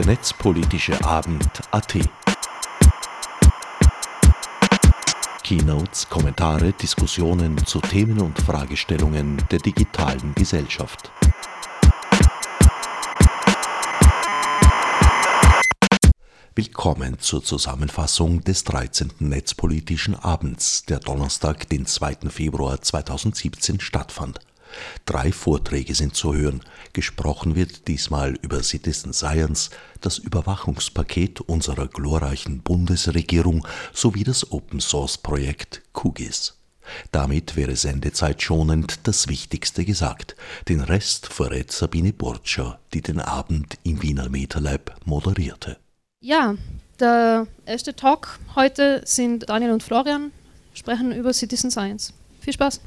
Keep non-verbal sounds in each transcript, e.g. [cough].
der netzpolitische Abend AT. Keynotes, Kommentare, Diskussionen zu Themen und Fragestellungen der digitalen Gesellschaft. Willkommen zur Zusammenfassung des 13. Netzpolitischen Abends, der Donnerstag, den 2. Februar 2017 stattfand. Drei Vorträge sind zu hören. Gesprochen wird diesmal über Citizen Science, das Überwachungspaket unserer glorreichen Bundesregierung sowie das Open Source Projekt QGIS. Damit wäre sendezeitschonend das Wichtigste gesagt. Den Rest verrät Sabine Burtscher, die den Abend im Wiener MetaLab moderierte. Ja, der erste Talk heute sind Daniel und Florian, sprechen über Citizen Science. Viel Spaß!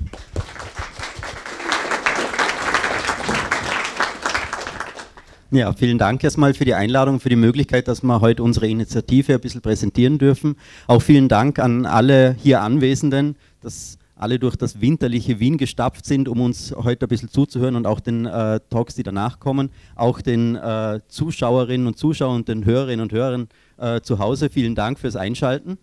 Ja, vielen Dank erstmal für die Einladung, für die Möglichkeit, dass wir heute unsere Initiative ein bisschen präsentieren dürfen. Auch vielen Dank an alle hier Anwesenden, dass alle durch das winterliche Wien gestapft sind, um uns heute ein bisschen zuzuhören und auch den äh, Talks, die danach kommen. Auch den äh, Zuschauerinnen und Zuschauern und den Hörerinnen und Hörern äh, zu Hause. Vielen Dank fürs Einschalten.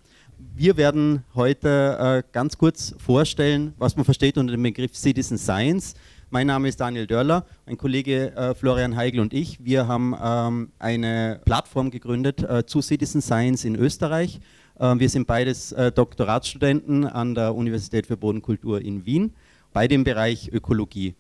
Wir werden heute äh, ganz kurz vorstellen, was man versteht unter dem Begriff Citizen Science. Mein Name ist Daniel Dörler, mein Kollege äh, Florian Heigl und ich. Wir haben ähm, eine Plattform gegründet äh, zu Citizen Science in Österreich. Äh, wir sind beides äh, Doktoratsstudenten an der Universität für Bodenkultur in Wien, beide im Bereich Ökologie.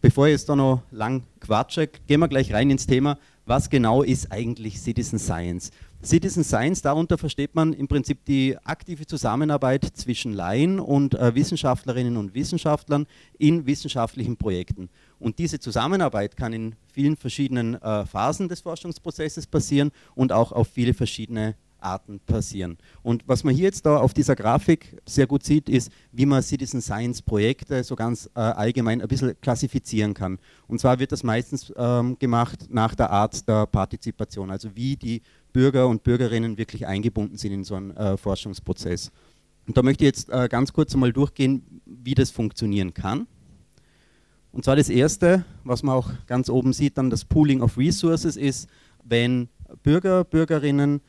Bevor ich jetzt da noch lang quatsche, gehen wir gleich rein ins Thema, was genau ist eigentlich Citizen Science? Citizen Science, darunter versteht man im Prinzip die aktive Zusammenarbeit zwischen Laien und äh, Wissenschaftlerinnen und Wissenschaftlern in wissenschaftlichen Projekten. Und diese Zusammenarbeit kann in vielen verschiedenen äh, Phasen des Forschungsprozesses passieren und auch auf viele verschiedene Arten passieren. Und was man hier jetzt da auf dieser Grafik sehr gut sieht, ist, wie man Citizen Science Projekte so ganz äh, allgemein ein bisschen klassifizieren kann. Und zwar wird das meistens ähm, gemacht nach der Art der Partizipation, also wie die Bürger und Bürgerinnen wirklich eingebunden sind in so einen äh, Forschungsprozess. Und da möchte ich jetzt äh, ganz kurz einmal durchgehen, wie das funktionieren kann. Und zwar das Erste, was man auch ganz oben sieht, dann das Pooling of Resources ist, wenn Bürger, Bürgerinnen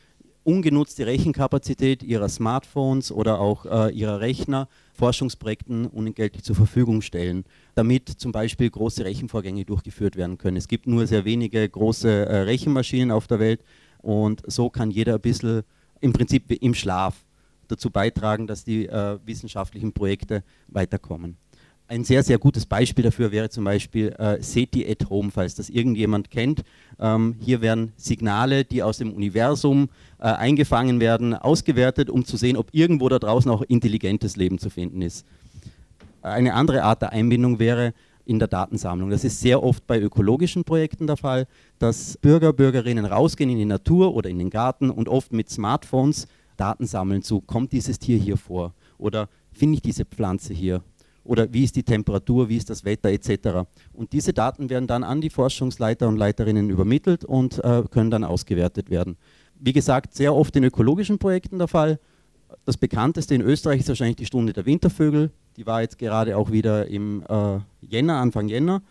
ungenutzte Rechenkapazität ihrer Smartphones oder auch äh, ihrer Rechner Forschungsprojekten unentgeltlich zur Verfügung stellen, damit zum Beispiel große Rechenvorgänge durchgeführt werden können. Es gibt nur sehr wenige große äh, Rechenmaschinen auf der Welt und so kann jeder ein bisschen im Prinzip im Schlaf dazu beitragen, dass die äh, wissenschaftlichen Projekte weiterkommen. Ein sehr, sehr gutes Beispiel dafür wäre zum Beispiel äh, SETI at Home, falls das irgendjemand kennt. Ähm, hier werden Signale, die aus dem Universum äh, eingefangen werden, ausgewertet, um zu sehen, ob irgendwo da draußen auch intelligentes Leben zu finden ist. Eine andere Art der Einbindung wäre, in der Datensammlung. Das ist sehr oft bei ökologischen Projekten der Fall, dass Bürger, Bürgerinnen rausgehen in die Natur oder in den Garten und oft mit Smartphones Daten sammeln zu, kommt dieses Tier hier vor oder finde ich diese Pflanze hier oder wie ist die Temperatur, wie ist das Wetter etc. Und diese Daten werden dann an die Forschungsleiter und Leiterinnen übermittelt und äh, können dann ausgewertet werden. Wie gesagt, sehr oft in ökologischen Projekten der Fall. Das bekannteste in Österreich ist wahrscheinlich die Stunde der Wintervögel. Die war jetzt gerade auch wieder im äh, Jänner, Anfang Jänner.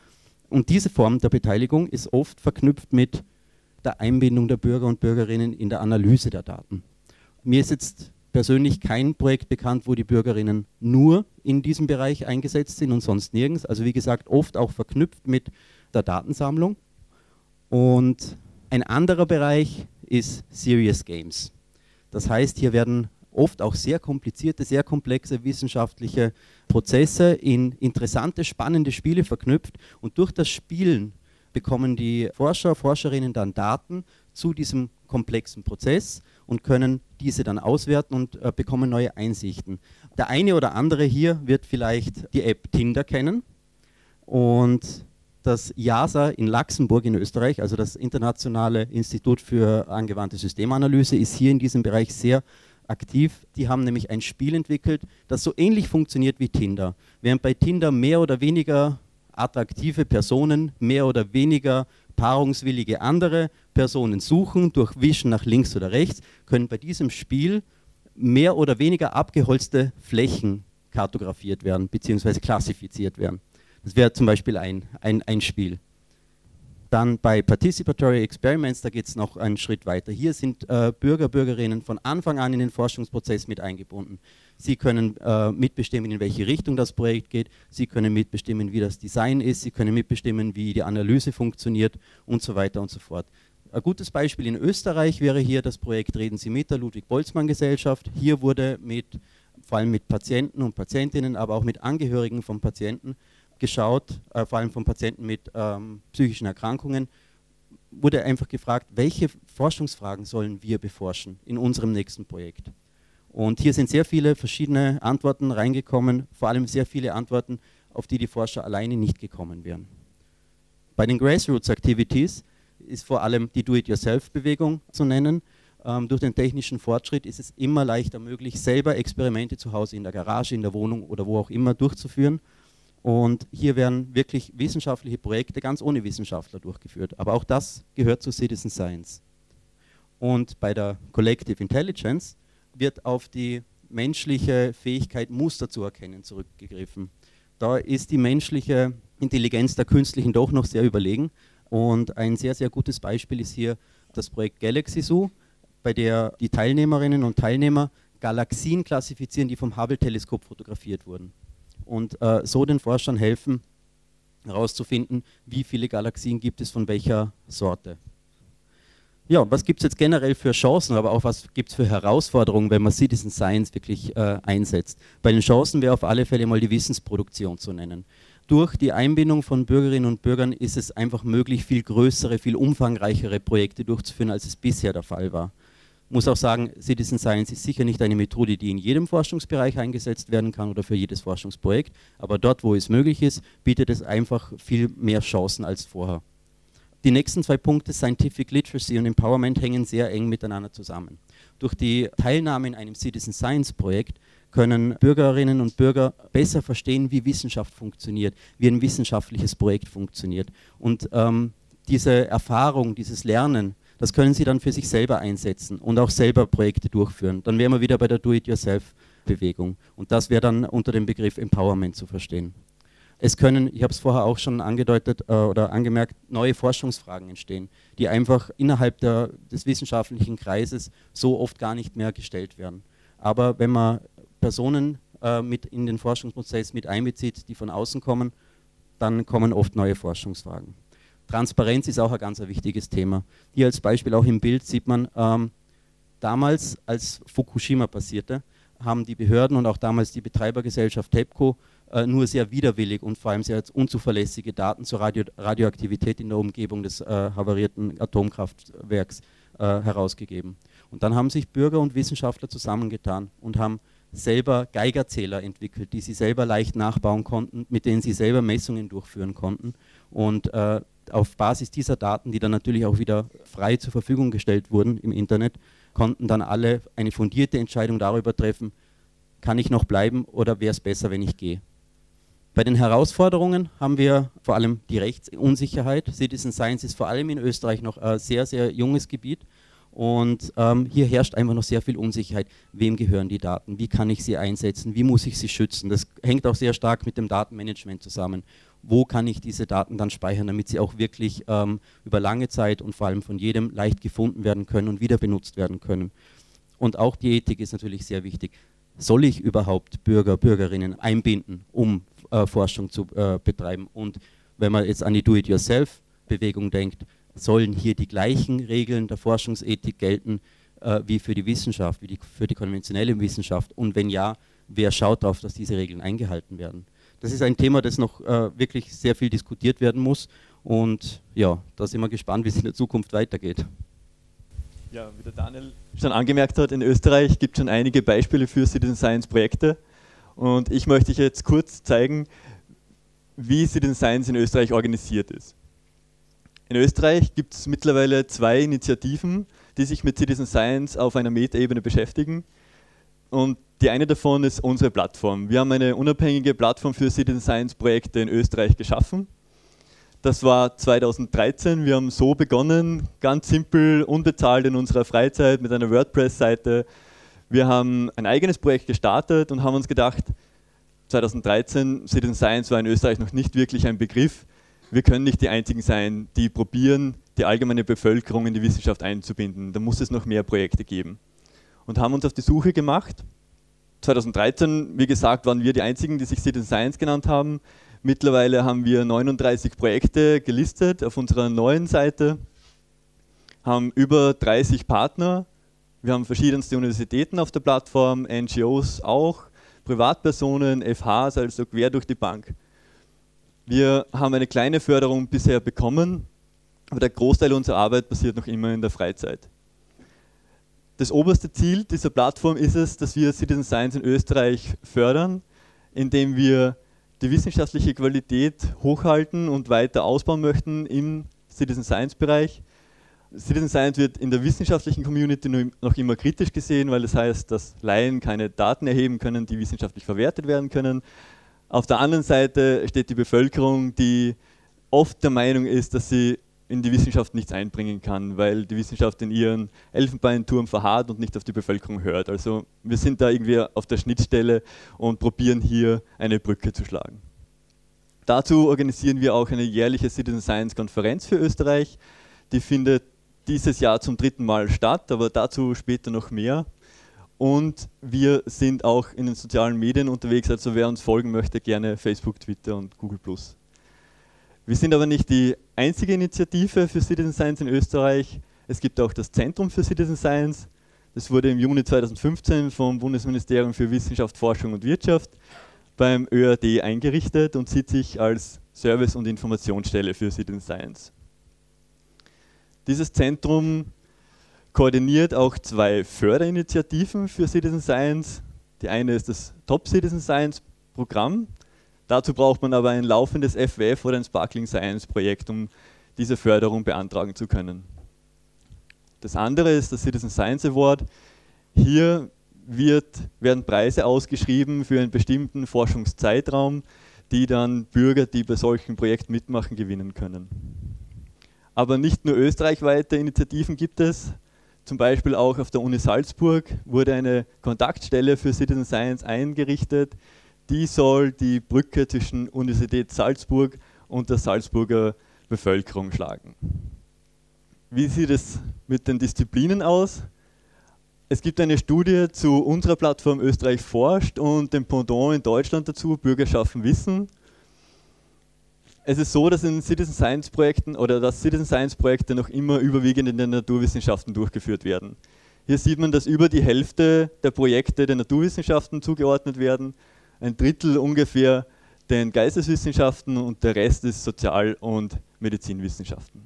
Und diese Form der Beteiligung ist oft verknüpft mit der Einbindung der Bürger und Bürgerinnen in der Analyse der Daten. Mir ist jetzt persönlich kein Projekt bekannt, wo die Bürgerinnen nur in diesem Bereich eingesetzt sind und sonst nirgends. Also wie gesagt, oft auch verknüpft mit der Datensammlung. Und ein anderer Bereich ist Serious Games. Das heißt, hier werden oft auch sehr komplizierte, sehr komplexe wissenschaftliche Prozesse in interessante, spannende Spiele verknüpft und durch das Spielen bekommen die Forscher, Forscherinnen dann Daten zu diesem komplexen Prozess und können diese dann auswerten und äh, bekommen neue Einsichten. Der eine oder andere hier wird vielleicht die App Tinder kennen und das JASA in Luxemburg in Österreich, also das Internationale Institut für angewandte Systemanalyse, ist hier in diesem Bereich sehr aktiv. Die haben nämlich ein Spiel entwickelt, das so ähnlich funktioniert wie Tinder. Während bei Tinder mehr oder weniger attraktive Personen, mehr oder weniger paarungswillige andere Personen suchen, durch Wischen nach links oder rechts, können bei diesem Spiel mehr oder weniger abgeholzte Flächen kartografiert werden bzw. klassifiziert werden. Das wäre zum Beispiel ein, ein, ein Spiel. Dann bei Participatory Experiments, da geht es noch einen Schritt weiter. Hier sind äh, Bürger, Bürgerinnen von Anfang an in den Forschungsprozess mit eingebunden. Sie können äh, mitbestimmen, in welche Richtung das Projekt geht. Sie können mitbestimmen, wie das Design ist. Sie können mitbestimmen, wie die Analyse funktioniert und so weiter und so fort. Ein gutes Beispiel in Österreich wäre hier das Projekt Reden Sie mit der Ludwig-Boltzmann-Gesellschaft. Hier wurde mit, vor allem mit Patienten und Patientinnen, aber auch mit Angehörigen von Patienten geschaut, äh, vor allem von Patienten mit ähm, psychischen Erkrankungen, wurde einfach gefragt, welche Forschungsfragen sollen wir beforschen in unserem nächsten Projekt. Und hier sind sehr viele verschiedene Antworten reingekommen, vor allem sehr viele Antworten, auf die die Forscher alleine nicht gekommen wären. Bei den Grassroots Activities ist vor allem die Do-it-yourself-Bewegung zu nennen. Ähm, durch den technischen Fortschritt ist es immer leichter möglich, selber Experimente zu Hause in der Garage, in der Wohnung oder wo auch immer durchzuführen. Und hier werden wirklich wissenschaftliche Projekte ganz ohne Wissenschaftler durchgeführt. Aber auch das gehört zu Citizen Science. Und bei der Collective Intelligence wird auf die menschliche Fähigkeit, Muster zu erkennen, zurückgegriffen. Da ist die menschliche Intelligenz der künstlichen doch noch sehr überlegen. Und ein sehr, sehr gutes Beispiel ist hier das Projekt Galaxy Zoo, bei der die Teilnehmerinnen und Teilnehmer Galaxien klassifizieren, die vom Hubble-Teleskop fotografiert wurden. Und äh, so den Forschern helfen, herauszufinden, wie viele Galaxien gibt es von welcher Sorte. Ja, was gibt es jetzt generell für Chancen, aber auch was gibt es für Herausforderungen, wenn man Citizen Science wirklich äh, einsetzt? Bei den Chancen wäre auf alle Fälle mal die Wissensproduktion zu nennen durch die Einbindung von Bürgerinnen und Bürgern ist es einfach möglich, viel größere, viel umfangreichere Projekte durchzuführen, als es bisher der Fall war. Muss auch sagen, Citizen Science ist sicher nicht eine Methode, die in jedem Forschungsbereich eingesetzt werden kann oder für jedes Forschungsprojekt, aber dort, wo es möglich ist, bietet es einfach viel mehr Chancen als vorher. Die nächsten zwei Punkte, Scientific Literacy und Empowerment, hängen sehr eng miteinander zusammen. Durch die Teilnahme in einem Citizen Science Projekt können Bürgerinnen und Bürger besser verstehen, wie Wissenschaft funktioniert, wie ein wissenschaftliches Projekt funktioniert. Und ähm, diese Erfahrung, dieses Lernen, das können sie dann für sich selber einsetzen und auch selber Projekte durchführen. Dann wären wir wieder bei der Do-it-yourself-Bewegung. Und das wäre dann unter dem Begriff Empowerment zu verstehen. Es können, ich habe es vorher auch schon angedeutet äh, oder angemerkt, neue Forschungsfragen entstehen, die einfach innerhalb der, des wissenschaftlichen Kreises so oft gar nicht mehr gestellt werden. Aber wenn man Personen äh, mit in den Forschungsprozess mit einbezieht, die von außen kommen, dann kommen oft neue Forschungsfragen. Transparenz ist auch ein ganz wichtiges Thema. Hier als Beispiel auch im Bild sieht man, ähm, damals, als Fukushima passierte, haben die Behörden und auch damals die Betreibergesellschaft TEPCO äh, nur sehr widerwillig und vor allem sehr unzuverlässige Daten zur Radio Radioaktivität in der Umgebung des äh, havarierten Atomkraftwerks äh, herausgegeben. Und dann haben sich Bürger und Wissenschaftler zusammengetan und haben selber Geigerzähler entwickelt, die sie selber leicht nachbauen konnten, mit denen sie selber Messungen durchführen konnten. Und äh, auf Basis dieser Daten, die dann natürlich auch wieder frei zur Verfügung gestellt wurden im Internet, konnten dann alle eine fundierte Entscheidung darüber treffen, kann ich noch bleiben oder wäre es besser, wenn ich gehe. Bei den Herausforderungen haben wir vor allem die Rechtsunsicherheit. Citizen Science ist vor allem in Österreich noch ein sehr, sehr junges Gebiet. Und ähm, hier herrscht einfach noch sehr viel Unsicherheit. Wem gehören die Daten? Wie kann ich sie einsetzen? Wie muss ich sie schützen? Das hängt auch sehr stark mit dem Datenmanagement zusammen. Wo kann ich diese Daten dann speichern, damit sie auch wirklich ähm, über lange Zeit und vor allem von jedem leicht gefunden werden können und wieder benutzt werden können? Und auch die Ethik ist natürlich sehr wichtig. Soll ich überhaupt Bürger, Bürgerinnen einbinden, um äh, Forschung zu äh, betreiben? Und wenn man jetzt an die Do-it-yourself-Bewegung denkt, sollen hier die gleichen Regeln der Forschungsethik gelten äh, wie für die Wissenschaft, wie die, für die konventionelle Wissenschaft? Und wenn ja, wer schaut darauf, dass diese Regeln eingehalten werden? Das ist ein Thema, das noch äh, wirklich sehr viel diskutiert werden muss. Und ja, da sind wir gespannt, wie es in der Zukunft weitergeht. Ja, wie der Daniel schon angemerkt hat, in Österreich gibt es schon einige Beispiele für Citizen Science Projekte. Und ich möchte euch jetzt kurz zeigen, wie Citizen Science in Österreich organisiert ist. In Österreich gibt es mittlerweile zwei Initiativen, die sich mit Citizen Science auf einer Metaebene beschäftigen. Und die eine davon ist unsere Plattform. Wir haben eine unabhängige Plattform für Citizen Science Projekte in Österreich geschaffen. Das war 2013. Wir haben so begonnen, ganz simpel, unbezahlt in unserer Freizeit mit einer WordPress-Seite. Wir haben ein eigenes Projekt gestartet und haben uns gedacht, 2013, Citizen Science war in Österreich noch nicht wirklich ein Begriff wir können nicht die Einzigen sein, die probieren, die allgemeine Bevölkerung in die Wissenschaft einzubinden. Da muss es noch mehr Projekte geben. Und haben uns auf die Suche gemacht. 2013, wie gesagt, waren wir die Einzigen, die sich Citizen Science genannt haben. Mittlerweile haben wir 39 Projekte gelistet auf unserer neuen Seite, haben über 30 Partner. Wir haben verschiedenste Universitäten auf der Plattform, NGOs auch, Privatpersonen, FHs, also quer durch die Bank. Wir haben eine kleine Förderung bisher bekommen, aber der Großteil unserer Arbeit passiert noch immer in der Freizeit. Das oberste Ziel dieser Plattform ist es, dass wir Citizen Science in Österreich fördern, indem wir die wissenschaftliche Qualität hochhalten und weiter ausbauen möchten im Citizen Science Bereich. Citizen Science wird in der wissenschaftlichen Community noch immer kritisch gesehen, weil das heißt, dass Laien keine Daten erheben können, die wissenschaftlich verwertet werden können. Auf der anderen Seite steht die Bevölkerung, die oft der Meinung ist, dass sie in die Wissenschaft nichts einbringen kann, weil die Wissenschaft in ihren Elfenbeinturm verharrt und nicht auf die Bevölkerung hört. Also wir sind da irgendwie auf der Schnittstelle und probieren hier eine Brücke zu schlagen. Dazu organisieren wir auch eine jährliche Citizen Science Konferenz für Österreich. Die findet dieses Jahr zum dritten Mal statt, aber dazu später noch mehr. Und wir sind auch in den sozialen Medien unterwegs, also wer uns folgen möchte, gerne Facebook, Twitter und Google wir sind aber nicht die einzige Initiative für Citizen Science in Österreich. Es gibt auch das Zentrum für Citizen Science. Das wurde im Juni 2015 vom Bundesministerium für Wissenschaft, Forschung und Wirtschaft beim ÖAD eingerichtet und sieht sich als Service- und Informationsstelle für Citizen Science. Dieses Zentrum koordiniert auch zwei Förderinitiativen für Citizen Science. Die eine ist das Top Citizen Science Programm. Dazu braucht man aber ein laufendes FWF oder ein Sparkling Science Projekt, um diese Förderung beantragen zu können. Das andere ist das Citizen Science Award. Hier wird, werden Preise ausgeschrieben für einen bestimmten Forschungszeitraum, die dann Bürger, die bei solchen Projekten mitmachen, gewinnen können. Aber nicht nur österreichweite Initiativen gibt es. Zum Beispiel auch auf der Uni Salzburg wurde eine Kontaktstelle für Citizen Science eingerichtet, die soll die Brücke zwischen Universität Salzburg und der Salzburger Bevölkerung schlagen. Wie sieht es mit den Disziplinen aus? Es gibt eine Studie zu unserer Plattform Österreich forscht und dem Pendant in Deutschland dazu, Bürgerschaften Wissen. Es ist so, dass in Citizen Science Projekten oder dass Citizen Science Projekte noch immer überwiegend in den Naturwissenschaften durchgeführt werden. Hier sieht man, dass über die Hälfte der Projekte den Naturwissenschaften zugeordnet werden ein Drittel ungefähr den Geisteswissenschaften und der Rest ist Sozial- und Medizinwissenschaften.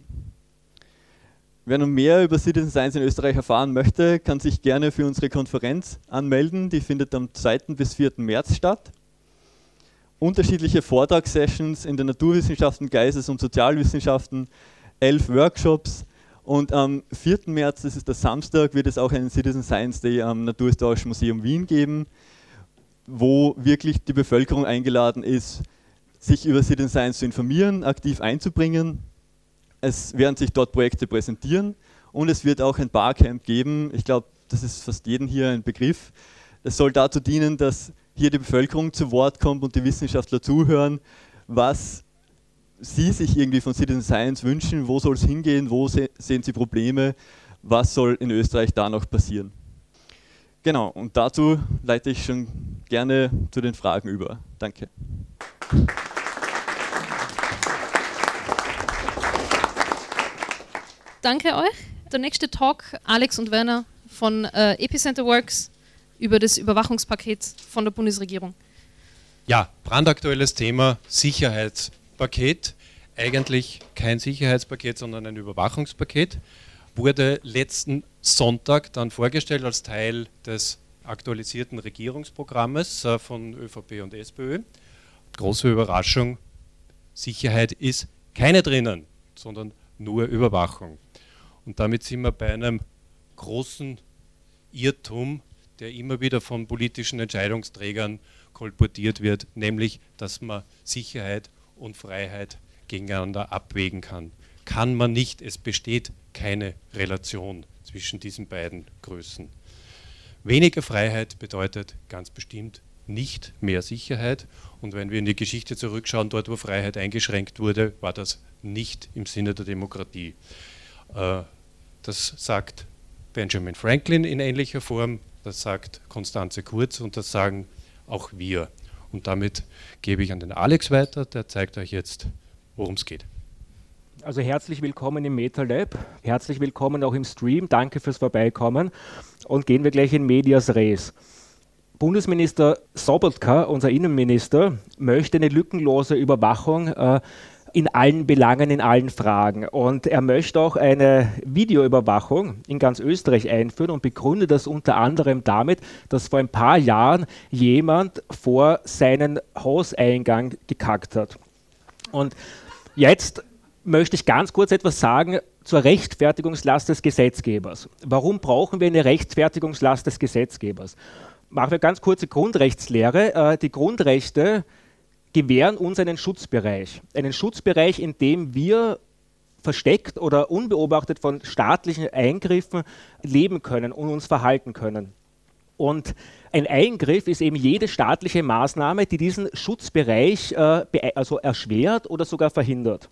Wer nun mehr über Citizen Science in Österreich erfahren möchte, kann sich gerne für unsere Konferenz anmelden. Die findet am 2. bis 4. März statt. Unterschiedliche Vortragssessions in den Naturwissenschaften, Geistes- und Sozialwissenschaften, elf Workshops und am 4. März, das ist der Samstag, wird es auch einen Citizen Science Day am Naturhistorischen Museum Wien geben wo wirklich die Bevölkerung eingeladen ist, sich über Citizen Science zu informieren, aktiv einzubringen. Es werden sich dort Projekte präsentieren und es wird auch ein Barcamp geben. Ich glaube, das ist fast jedem hier ein Begriff. Es soll dazu dienen, dass hier die Bevölkerung zu Wort kommt und die Wissenschaftler zuhören, was sie sich irgendwie von Citizen Science wünschen, wo soll es hingehen, wo sehen sie Probleme, was soll in Österreich da noch passieren. Genau, und dazu leite ich schon gerne zu den Fragen über. Danke. Danke euch. Der nächste Talk, Alex und Werner von äh, Epicenter Works über das Überwachungspaket von der Bundesregierung. Ja, brandaktuelles Thema Sicherheitspaket. Eigentlich kein Sicherheitspaket, sondern ein Überwachungspaket. Wurde letzten Sonntag dann vorgestellt als Teil des aktualisierten Regierungsprogrammes äh, von ÖVP und SPÖ. Große Überraschung, Sicherheit ist keine drinnen, sondern nur Überwachung. Und damit sind wir bei einem großen Irrtum, der immer wieder von politischen Entscheidungsträgern kolportiert wird, nämlich dass man Sicherheit und Freiheit gegeneinander abwägen kann. Kann man nicht, es besteht keine Relation zwischen diesen beiden Größen. Weniger Freiheit bedeutet ganz bestimmt nicht mehr Sicherheit. Und wenn wir in die Geschichte zurückschauen, dort wo Freiheit eingeschränkt wurde, war das nicht im Sinne der Demokratie. Äh, das sagt Benjamin Franklin in ähnlicher Form, das sagt Konstanze Kurz und das sagen auch wir. Und damit gebe ich an den Alex weiter, der zeigt euch jetzt, worum es geht. Also herzlich willkommen im MetaLab, herzlich willkommen auch im Stream, danke fürs Vorbeikommen und gehen wir gleich in Medias Res. Bundesminister Sobotka, unser Innenminister, möchte eine lückenlose Überwachung äh, in allen Belangen, in allen Fragen. Und er möchte auch eine Videoüberwachung in ganz Österreich einführen und begründet das unter anderem damit, dass vor ein paar Jahren jemand vor seinen Hauseingang gekackt hat. Und jetzt möchte ich ganz kurz etwas sagen zur Rechtfertigungslast des Gesetzgebers. Warum brauchen wir eine Rechtfertigungslast des Gesetzgebers? Machen wir ganz kurze Grundrechtslehre. Äh, die Grundrechte gewähren uns einen Schutzbereich. Einen Schutzbereich, in dem wir versteckt oder unbeobachtet von staatlichen Eingriffen leben können und uns verhalten können. Und ein Eingriff ist eben jede staatliche Maßnahme, die diesen Schutzbereich äh, also erschwert oder sogar verhindert.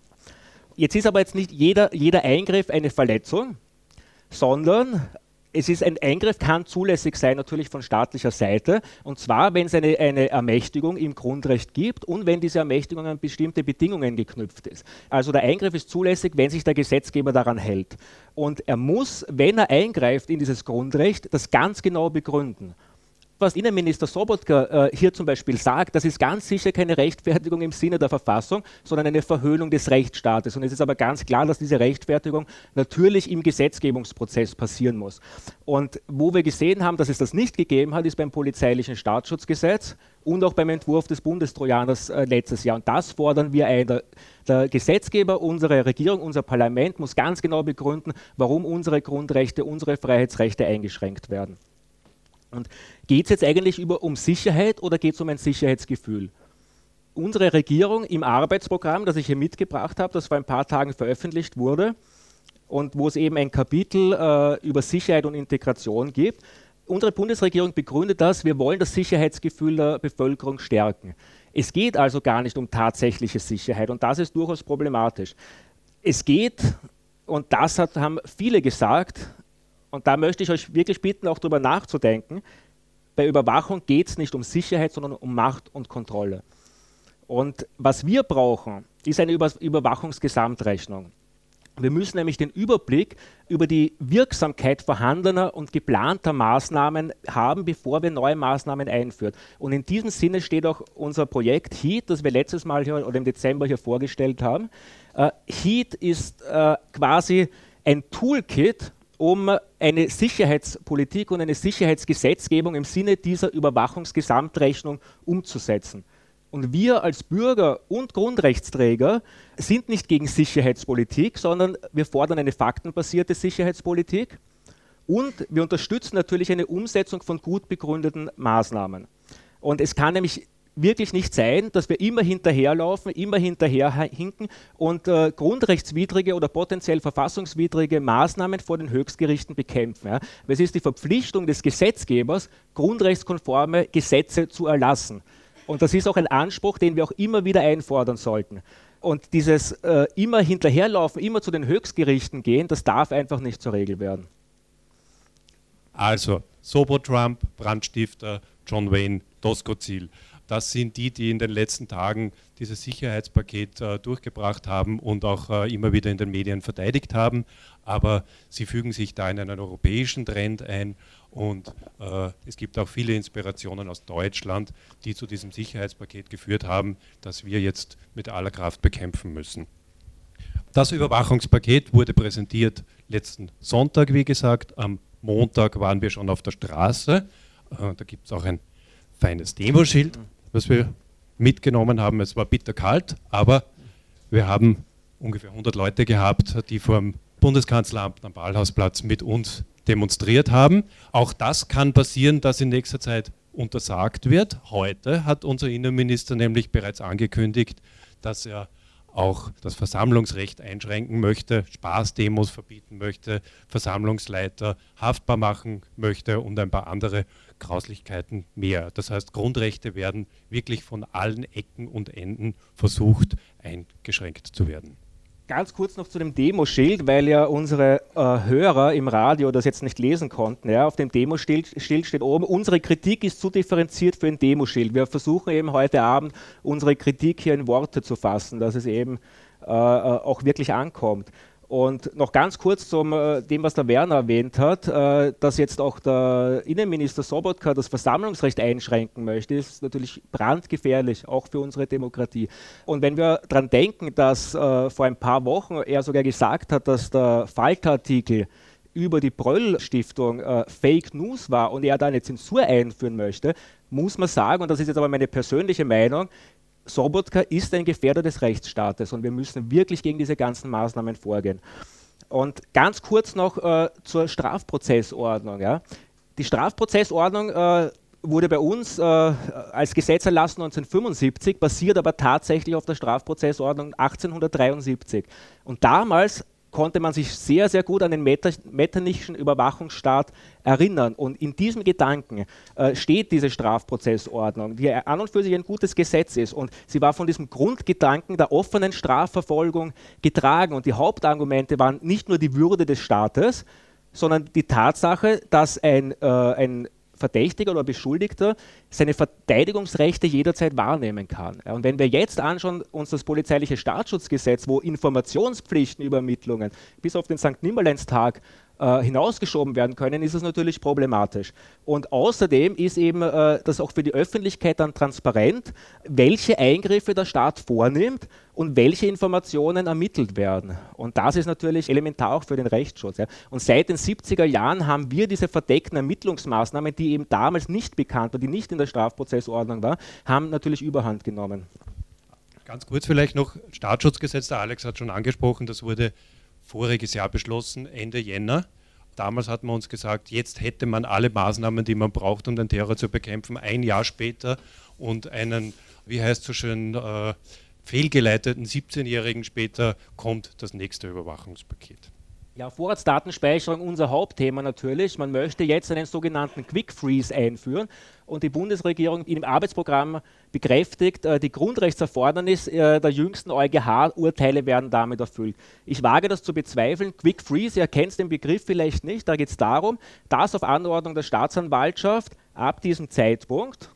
Jetzt ist aber jetzt nicht jeder, jeder Eingriff eine Verletzung, sondern es ist ein Eingriff, kann zulässig sein, natürlich von staatlicher Seite. Und zwar, wenn es eine, eine Ermächtigung im Grundrecht gibt und wenn diese Ermächtigung an bestimmte Bedingungen geknüpft ist. Also der Eingriff ist zulässig, wenn sich der Gesetzgeber daran hält. Und er muss, wenn er eingreift in dieses Grundrecht, das ganz genau begründen was Innenminister Sobotka äh, hier zum Beispiel sagt, das ist ganz sicher keine Rechtfertigung im Sinne der Verfassung, sondern eine Verhöhnung des Rechtsstaates. Und es ist aber ganz klar, dass diese Rechtfertigung natürlich im Gesetzgebungsprozess passieren muss. Und wo wir gesehen haben, dass es das nicht gegeben hat, ist beim polizeilichen Staatsschutzgesetz und auch beim Entwurf des Bundestrojaners äh, letztes Jahr. Und das fordern wir ein. Der, der Gesetzgeber, unsere Regierung, unser Parlament muss ganz genau begründen, warum unsere Grundrechte, unsere Freiheitsrechte eingeschränkt werden. Und geht es jetzt eigentlich über, um Sicherheit oder geht es um ein Sicherheitsgefühl? Unsere Regierung im Arbeitsprogramm, das ich hier mitgebracht habe, das vor ein paar Tagen veröffentlicht wurde und wo es eben ein Kapitel äh, über Sicherheit und Integration gibt, unsere Bundesregierung begründet das, wir wollen das Sicherheitsgefühl der Bevölkerung stärken. Es geht also gar nicht um tatsächliche Sicherheit und das ist durchaus problematisch. Es geht, und das hat, haben viele gesagt, und da möchte ich euch wirklich bitten, auch darüber nachzudenken. Bei Überwachung geht es nicht um Sicherheit, sondern um Macht und Kontrolle. Und was wir brauchen, ist eine Über Überwachungsgesamtrechnung. Wir müssen nämlich den Überblick über die Wirksamkeit vorhandener und geplanter Maßnahmen haben, bevor wir neue Maßnahmen einführen. Und in diesem Sinne steht auch unser Projekt HEAT, das wir letztes Mal hier oder im Dezember hier vorgestellt haben. Äh, HEAT ist äh, quasi ein Toolkit, um eine Sicherheitspolitik und eine Sicherheitsgesetzgebung im Sinne dieser Überwachungsgesamtrechnung umzusetzen. Und wir als Bürger und Grundrechtsträger sind nicht gegen Sicherheitspolitik, sondern wir fordern eine faktenbasierte Sicherheitspolitik und wir unterstützen natürlich eine Umsetzung von gut begründeten Maßnahmen. Und es kann nämlich wirklich nicht sein, dass wir immer hinterherlaufen, immer hinterherhinken und äh, grundrechtswidrige oder potenziell verfassungswidrige Maßnahmen vor den Höchstgerichten bekämpfen. Ja. Es ist die Verpflichtung des Gesetzgebers, grundrechtskonforme Gesetze zu erlassen. Und das ist auch ein Anspruch, den wir auch immer wieder einfordern sollten. Und dieses äh, immer hinterherlaufen, immer zu den Höchstgerichten gehen, das darf einfach nicht zur Regel werden. Also, Sobo Trump, Brandstifter, John Wayne, Doskozil. Das sind die, die in den letzten Tagen dieses Sicherheitspaket äh, durchgebracht haben und auch äh, immer wieder in den Medien verteidigt haben. Aber sie fügen sich da in einen europäischen Trend ein und äh, es gibt auch viele Inspirationen aus Deutschland, die zu diesem Sicherheitspaket geführt haben, das wir jetzt mit aller Kraft bekämpfen müssen. Das Überwachungspaket wurde präsentiert letzten Sonntag, wie gesagt. Am Montag waren wir schon auf der Straße. Äh, da gibt es auch ein feines Demoschild was wir mitgenommen haben. Es war bitterkalt, aber wir haben ungefähr 100 Leute gehabt, die vor dem Bundeskanzleramt am Ballhausplatz mit uns demonstriert haben. Auch das kann passieren, dass in nächster Zeit untersagt wird. Heute hat unser Innenminister nämlich bereits angekündigt, dass er auch das Versammlungsrecht einschränken möchte, Spaßdemos verbieten möchte, Versammlungsleiter haftbar machen möchte und ein paar andere Grauslichkeiten mehr. Das heißt, Grundrechte werden wirklich von allen Ecken und Enden versucht eingeschränkt zu werden. Ganz kurz noch zu dem Demoschild, weil ja unsere äh, Hörer im Radio das jetzt nicht lesen konnten. Ja. Auf dem Demoschild steht oben, unsere Kritik ist zu differenziert für ein Demoschild. Wir versuchen eben heute Abend unsere Kritik hier in Worte zu fassen, dass es eben äh, äh auch wirklich ankommt. Und noch ganz kurz zu äh, dem, was der Werner erwähnt hat, äh, dass jetzt auch der Innenminister Sobotka das Versammlungsrecht einschränken möchte, ist natürlich brandgefährlich, auch für unsere Demokratie. Und wenn wir daran denken, dass äh, vor ein paar Wochen er sogar gesagt hat, dass der Falterartikel über die Bröll-Stiftung äh, Fake News war und er da eine Zensur einführen möchte, muss man sagen, und das ist jetzt aber meine persönliche Meinung, Sobotka ist ein Gefährder des Rechtsstaates und wir müssen wirklich gegen diese ganzen Maßnahmen vorgehen. Und ganz kurz noch äh, zur Strafprozessordnung. Ja. Die Strafprozessordnung äh, wurde bei uns äh, als Gesetz erlassen 1975, basiert aber tatsächlich auf der Strafprozessordnung 1873. Und damals konnte man sich sehr, sehr gut an den Metternich Überwachungsstaat erinnern. Und in diesem Gedanken äh, steht diese Strafprozessordnung, die an und für sich ein gutes Gesetz ist. Und sie war von diesem Grundgedanken der offenen Strafverfolgung getragen. Und die Hauptargumente waren nicht nur die Würde des Staates, sondern die Tatsache, dass ein, äh, ein Verdächtiger oder Beschuldigter seine Verteidigungsrechte jederzeit wahrnehmen kann. Und wenn wir jetzt anschauen, uns das polizeiliche Staatsschutzgesetz, wo Informationspflichten über Ermittlungen bis auf den St. Nimmerleinstag äh, hinausgeschoben werden können, ist es natürlich problematisch. Und außerdem ist eben äh, das auch für die Öffentlichkeit dann transparent, welche Eingriffe der Staat vornimmt und welche Informationen ermittelt werden. Und das ist natürlich elementar auch für den Rechtsschutz. Ja. Und seit den 70er Jahren haben wir diese verdeckten Ermittlungsmaßnahmen, die eben damals nicht bekannt waren, die nicht in der Strafprozessordnung waren, haben natürlich überhand genommen. Ganz kurz vielleicht noch Staatsschutzgesetz, der Alex hat schon angesprochen, das wurde voriges Jahr beschlossen, Ende Jänner. Damals hat man uns gesagt, jetzt hätte man alle Maßnahmen, die man braucht, um den Terror zu bekämpfen, ein Jahr später und einen, wie heißt so schön, äh, fehlgeleiteten 17-Jährigen später kommt das nächste Überwachungspaket. Ja, Vorratsdatenspeicherung unser Hauptthema natürlich. Man möchte jetzt einen sogenannten Quick Freeze einführen und die Bundesregierung in dem Arbeitsprogramm bekräftigt, äh, die Grundrechtserfordernis äh, der jüngsten EuGH-Urteile werden damit erfüllt. Ich wage das zu bezweifeln. Quick Freeze, ihr kennt den Begriff vielleicht nicht, da geht es darum, dass auf Anordnung der Staatsanwaltschaft ab diesem Zeitpunkt,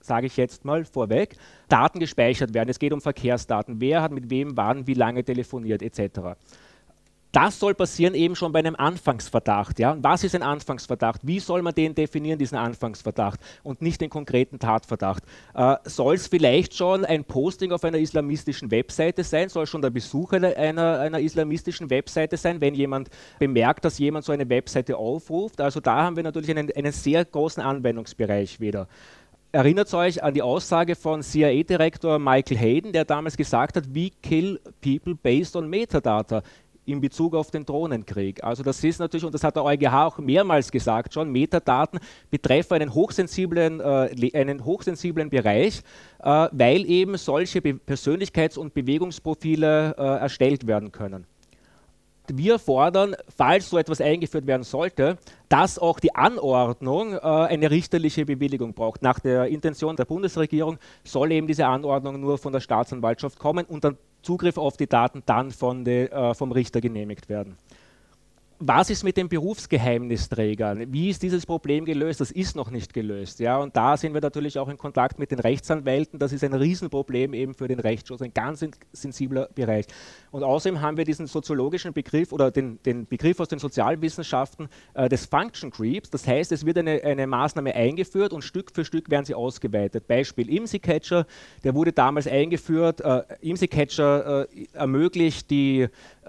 sage ich jetzt mal vorweg, Daten gespeichert werden. Es geht um Verkehrsdaten. Wer hat mit wem wann, wie lange telefoniert etc. Das soll passieren eben schon bei einem Anfangsverdacht. Ja? was ist ein Anfangsverdacht? Wie soll man den definieren, diesen Anfangsverdacht und nicht den konkreten Tatverdacht? Äh, soll es vielleicht schon ein Posting auf einer islamistischen Webseite sein? Soll schon der Besuch einer, einer islamistischen Webseite sein, wenn jemand bemerkt, dass jemand so eine Webseite aufruft? Also da haben wir natürlich einen, einen sehr großen Anwendungsbereich wieder. Erinnert euch an die Aussage von CIA-Direktor Michael Hayden, der damals gesagt hat, we kill people based on Metadata in Bezug auf den Drohnenkrieg. Also das ist natürlich, und das hat der EuGH auch mehrmals gesagt schon, Metadaten betreffen einen hochsensiblen, äh, einen hochsensiblen Bereich, äh, weil eben solche Be Persönlichkeits- und Bewegungsprofile äh, erstellt werden können wir fordern, falls so etwas eingeführt werden sollte, dass auch die Anordnung äh, eine richterliche Bewilligung braucht. Nach der Intention der Bundesregierung soll eben diese Anordnung nur von der Staatsanwaltschaft kommen und der Zugriff auf die Daten dann von de, äh, vom Richter genehmigt werden was ist mit den Berufsgeheimnisträgern? Wie ist dieses Problem gelöst? Das ist noch nicht gelöst. Ja? Und da sind wir natürlich auch in Kontakt mit den Rechtsanwälten. Das ist ein Riesenproblem eben für den Rechtsschutz, ein ganz sensibler Bereich. Und außerdem haben wir diesen soziologischen Begriff oder den, den Begriff aus den Sozialwissenschaften äh, des Function Creeps. Das heißt, es wird eine, eine Maßnahme eingeführt und Stück für Stück werden sie ausgeweitet. Beispiel IMSI-Catcher, der wurde damals eingeführt. Äh, IMSI-Catcher äh, ermöglicht die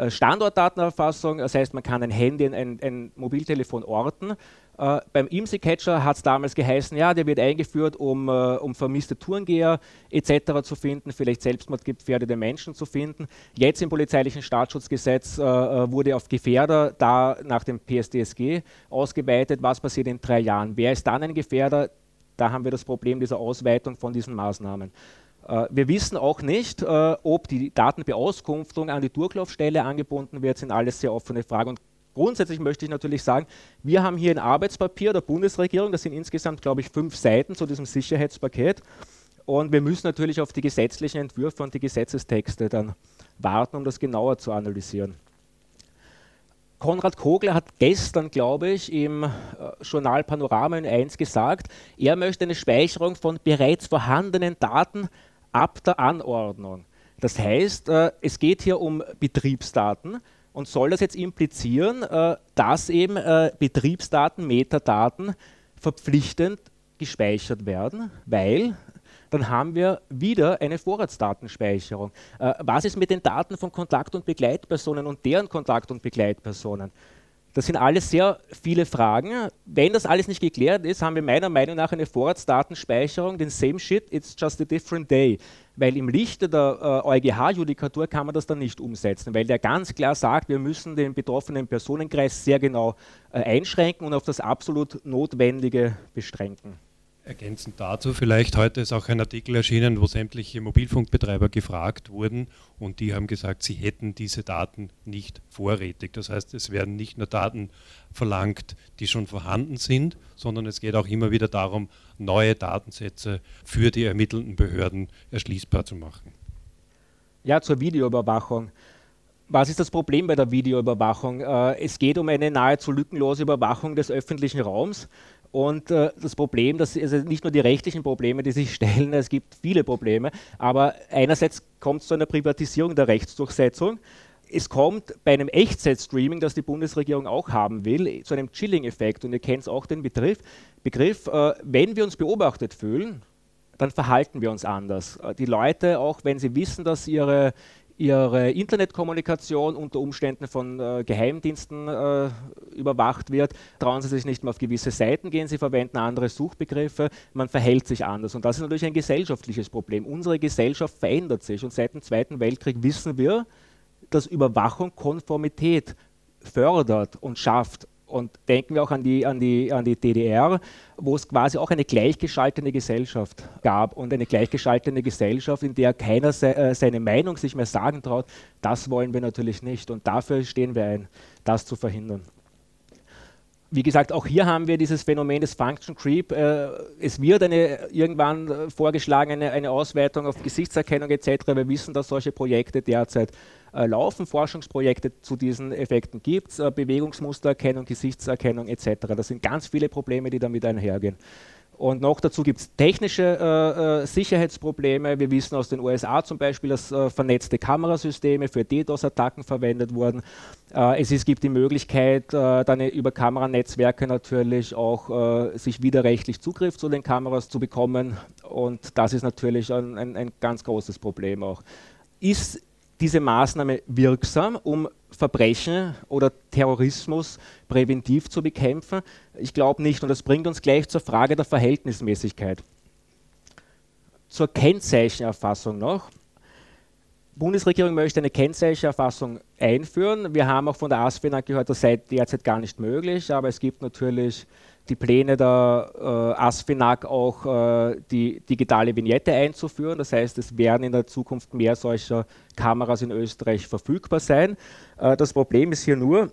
Standortdatenerfassung, das heißt, man kann ein Handy, ein, ein Mobiltelefon orten. Äh, beim IMSI-Catcher hat es damals geheißen, ja, der wird eingeführt, um, äh, um vermisste Tourengeher etc. zu finden, vielleicht selbstmordgefährdete Menschen zu finden. Jetzt im polizeilichen Staatsschutzgesetz äh, äh wurde auf Gefährder da nach dem PSDSG ausgeweitet. Was passiert in drei Jahren? Wer ist dann ein Gefährder? Da haben wir das Problem dieser Ausweitung von diesen Maßnahmen. Äh, wir wissen auch nicht, äh, ob die Datenbeauskunftung an die Durchlaufstelle angebunden wird, sind alles sehr offene Fragen. Und Grundsätzlich möchte ich natürlich sagen, wir haben hier ein Arbeitspapier der Bundesregierung, das sind insgesamt, glaube ich, fünf Seiten zu diesem Sicherheitspaket. Und wir müssen natürlich auf die gesetzlichen Entwürfe und die Gesetzestexte dann warten, um das genauer zu analysieren. Konrad Kogler hat gestern, glaube ich, im äh, Journal Panorama in 1 gesagt, er möchte eine Speicherung von bereits vorhandenen Daten ab der Anordnung. Das heißt, äh, es geht hier um Betriebsdaten und soll das jetzt implizieren, äh, dass eben Betriebsdaten, Metadaten verpflichtend gespeichert werden, weil dann haben wir wieder eine Vorratsdatenspeicherung. Äh, was ist mit den Daten von Kontakt- und Begleitpersonen und deren Kontakt- und Begleitpersonen? Das sind alles sehr viele Fragen. Wenn das alles nicht geklärt ist, haben wir meiner Meinung nach eine Vorratsdatenspeicherung, den same shit, it's just a different day. Weil im Lichte der äh, EuGH-Judikatur kann man das dann nicht umsetzen, weil der ganz klar sagt, wir müssen den betroffenen Personenkreis sehr genau äh, einschränken und auf das absolut Notwendige beschränken. Ergänzend dazu vielleicht, heute ist auch ein Artikel erschienen, wo sämtliche Mobilfunkbetreiber gefragt wurden und die haben gesagt, sie hätten diese Daten nicht vorrätig. Das heißt, es werden nicht nur Daten verlangt, die schon vorhanden sind, sondern es geht auch immer wieder darum, neue Datensätze für die ermittelnden Behörden erschließbar zu machen. Ja, zur Videoüberwachung. Was ist das Problem bei der Videoüberwachung? Äh, es geht um eine nahezu lückenlose Überwachung des öffentlichen Raums. Und äh, das Problem, das also nicht nur die rechtlichen Probleme, die sich [laughs] stellen, es gibt viele Probleme, aber einerseits kommt es zu einer Privatisierung der Rechtsdurchsetzung. Es kommt bei einem Echtzeit-Streaming, das die Bundesregierung auch haben will, zu einem Chilling-Effekt. Und ihr kennt auch den Begriff. Begriff äh, wenn wir uns beobachtet fühlen, dann verhalten wir uns anders. Äh, die Leute, auch wenn sie wissen, dass ihre ihre Internetkommunikation unter Umständen von äh, Geheimdiensten äh, überwacht wird, trauen sie sich nicht mehr auf gewisse Seiten gehen, sie verwenden andere Suchbegriffe, man verhält sich anders. Und das ist natürlich ein gesellschaftliches Problem. Unsere Gesellschaft verändert sich und seit dem Zweiten Weltkrieg wissen wir, dass Überwachung Konformität fördert und schafft. Und denken wir auch an die, an, die, an die DDR, wo es quasi auch eine gleichgeschaltete Gesellschaft gab und eine gleichgeschaltete Gesellschaft, in der keiner se äh, seine Meinung sich mehr sagen traut, das wollen wir natürlich nicht. Und dafür stehen wir ein, das zu verhindern. Wie gesagt, auch hier haben wir dieses Phänomen des Function Creep. Äh, es wird eine, irgendwann vorgeschlagen, eine, eine Ausweitung auf Gesichtserkennung etc. Wir wissen, dass solche Projekte derzeit äh, laufen, Forschungsprojekte zu diesen Effekten gibt es, äh, Bewegungsmustererkennung, Gesichtserkennung etc. Das sind ganz viele Probleme, die damit einhergehen. Und noch dazu gibt es technische äh, äh, Sicherheitsprobleme. Wir wissen aus den USA zum Beispiel, dass äh, vernetzte Kamerasysteme für DDoS-Attacken verwendet wurden. Äh, es ist, gibt die Möglichkeit, äh, dann über Kameranetzwerke natürlich auch äh, sich widerrechtlich Zugriff zu den Kameras zu bekommen. Und das ist natürlich ein, ein, ein ganz großes Problem auch. Ist diese Maßnahme wirksam, um Verbrechen oder Terrorismus präventiv zu bekämpfen? Ich glaube nicht. Und das bringt uns gleich zur Frage der Verhältnismäßigkeit. Zur Kennzeichenerfassung noch. Die Bundesregierung möchte eine Kennzeichenerfassung einführen. Wir haben auch von der ASFINAG gehört, das sei derzeit gar nicht möglich, aber es gibt natürlich die Pläne der äh, ASFINAG auch äh, die digitale Vignette einzuführen. Das heißt, es werden in der Zukunft mehr solcher Kameras in Österreich verfügbar sein. Äh, das Problem ist hier nur,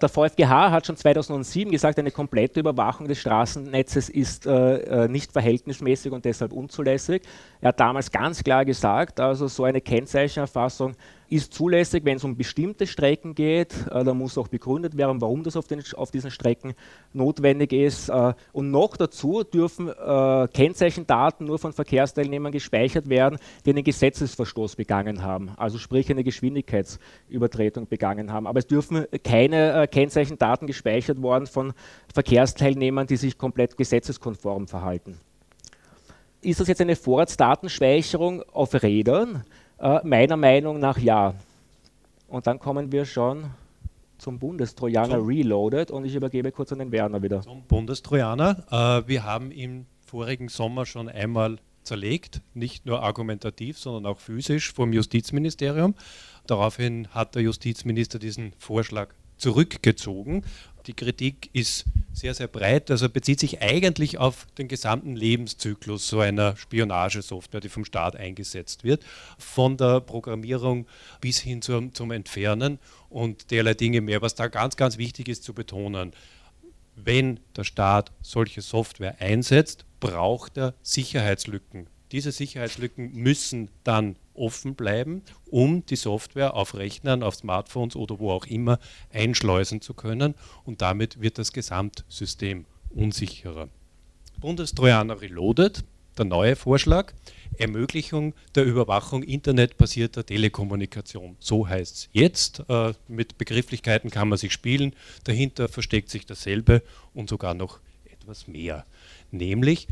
der VfGH hat schon 2007 gesagt, eine komplette Überwachung des Straßennetzes ist äh, äh, nicht verhältnismäßig und deshalb unzulässig. Er hat damals ganz klar gesagt, also so eine Kennzeichenerfassung ist zulässig, wenn es um bestimmte Strecken geht. Äh, da muss auch begründet werden, warum das auf, den, auf diesen Strecken notwendig ist. Äh, und noch dazu dürfen äh, Kennzeichendaten nur von Verkehrsteilnehmern gespeichert werden, die einen Gesetzesverstoß begangen haben, also sprich eine Geschwindigkeitsübertretung begangen haben. Aber es dürfen keine äh, Kennzeichendaten gespeichert worden von Verkehrsteilnehmern, die sich komplett gesetzeskonform verhalten. Ist das jetzt eine Vorratsdatenspeicherung auf Rädern? Äh, meiner Meinung nach ja. Und dann kommen wir schon zum Bundestrojaner zum Reloaded und ich übergebe kurz an den Werner wieder. Zum Bundestrojaner. Äh, wir haben im vorigen Sommer schon einmal zerlegt, nicht nur argumentativ, sondern auch physisch vom Justizministerium. Daraufhin hat der Justizminister diesen Vorschlag zurückgezogen die Kritik ist sehr, sehr breit, also bezieht sich eigentlich auf den gesamten Lebenszyklus so einer Spionagesoftware, die vom Staat eingesetzt wird, von der Programmierung bis hin zum, zum Entfernen und derlei Dinge mehr. Was da ganz, ganz wichtig ist zu betonen, wenn der Staat solche Software einsetzt, braucht er Sicherheitslücken. Diese Sicherheitslücken müssen dann offen bleiben, um die Software auf Rechnern, auf Smartphones oder wo auch immer einschleusen zu können und damit wird das Gesamtsystem unsicherer. Bundestrojaner Reloaded, der neue Vorschlag, Ermöglichung der Überwachung internetbasierter Telekommunikation. So heißt es jetzt. Äh, mit Begrifflichkeiten kann man sich spielen. Dahinter versteckt sich dasselbe und sogar noch etwas mehr. Nämlich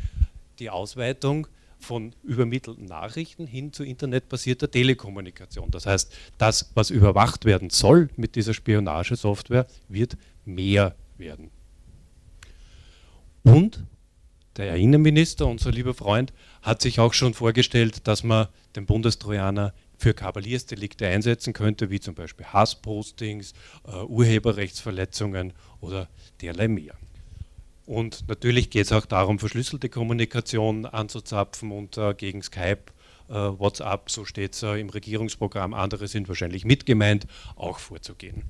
die Ausweitung von übermittelten Nachrichten hin zu internetbasierter Telekommunikation. Das heißt, das, was überwacht werden soll mit dieser Spionagesoftware, wird mehr werden. Und der Innenminister, unser lieber Freund, hat sich auch schon vorgestellt, dass man den Bundestrojaner für Kavaliersdelikte einsetzen könnte, wie zum Beispiel Hasspostings, uh, Urheberrechtsverletzungen oder derlei mehr. Und natürlich geht es auch darum, verschlüsselte Kommunikation anzuzapfen und äh, gegen Skype, äh, WhatsApp, so steht es äh, im Regierungsprogramm, andere sind wahrscheinlich mitgemeint, auch vorzugehen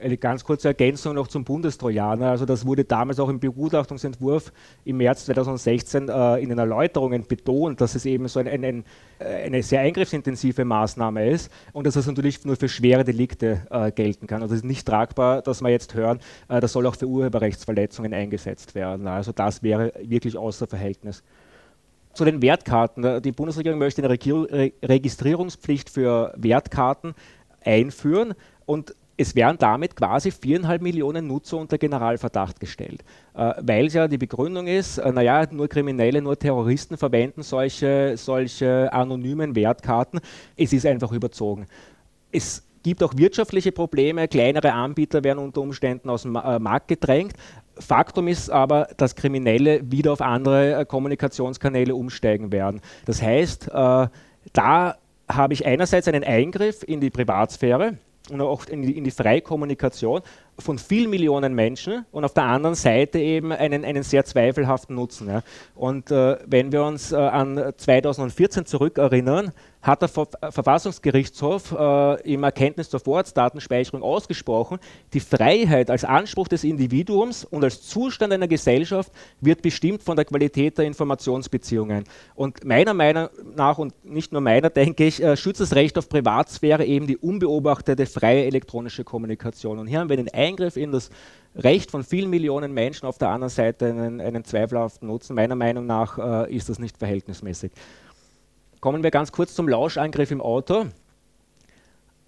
eine ganz kurze Ergänzung noch zum Bundestrojaner. Also das wurde damals auch im Begutachtungsentwurf im März 2016 äh, in den Erläuterungen betont, dass es eben so ein, ein, ein, äh, eine sehr eingriffsintensive Maßnahme ist und dass es natürlich nur für schwere Delikte äh, gelten kann. Also es ist nicht tragbar, dass wir jetzt hören, äh, das soll auch für Urheberrechtsverletzungen eingesetzt werden. Also das wäre wirklich außer Verhältnis. Zu den Wertkarten. Die Bundesregierung möchte eine Registrierungspflicht für Wertkarten einführen und es werden damit quasi viereinhalb Millionen Nutzer unter Generalverdacht gestellt, äh, weil es ja die Begründung ist, äh, naja, nur Kriminelle, nur Terroristen verwenden solche, solche anonymen Wertkarten. Es ist einfach überzogen. Es gibt auch wirtschaftliche Probleme, kleinere Anbieter werden unter Umständen aus dem äh, Markt gedrängt. Faktum ist aber, dass Kriminelle wieder auf andere äh, Kommunikationskanäle umsteigen werden. Das heißt, äh, da habe ich einerseits einen Eingriff in die Privatsphäre, und auch in die, in die freie Kommunikation von vielen Millionen Menschen und auf der anderen Seite eben einen, einen sehr zweifelhaften Nutzen. Ja. Und äh, wenn wir uns äh, an 2014 zurückerinnern, hat der Ver Verfassungsgerichtshof äh, im Erkenntnis zur Vorratsdatenspeicherung ausgesprochen, die Freiheit als Anspruch des Individuums und als Zustand einer Gesellschaft wird bestimmt von der Qualität der Informationsbeziehungen. Und meiner Meinung nach, und nicht nur meiner, [laughs] denke ich, äh, schützt das Recht auf Privatsphäre eben die unbeobachtete freie elektronische Kommunikation. Und hier haben wir den Eingriff in das Recht von vielen Millionen Menschen, auf der anderen Seite einen, einen zweifelhaften Nutzen. Meiner Meinung nach äh, ist das nicht verhältnismäßig. Kommen wir ganz kurz zum Lauschangriff im Auto.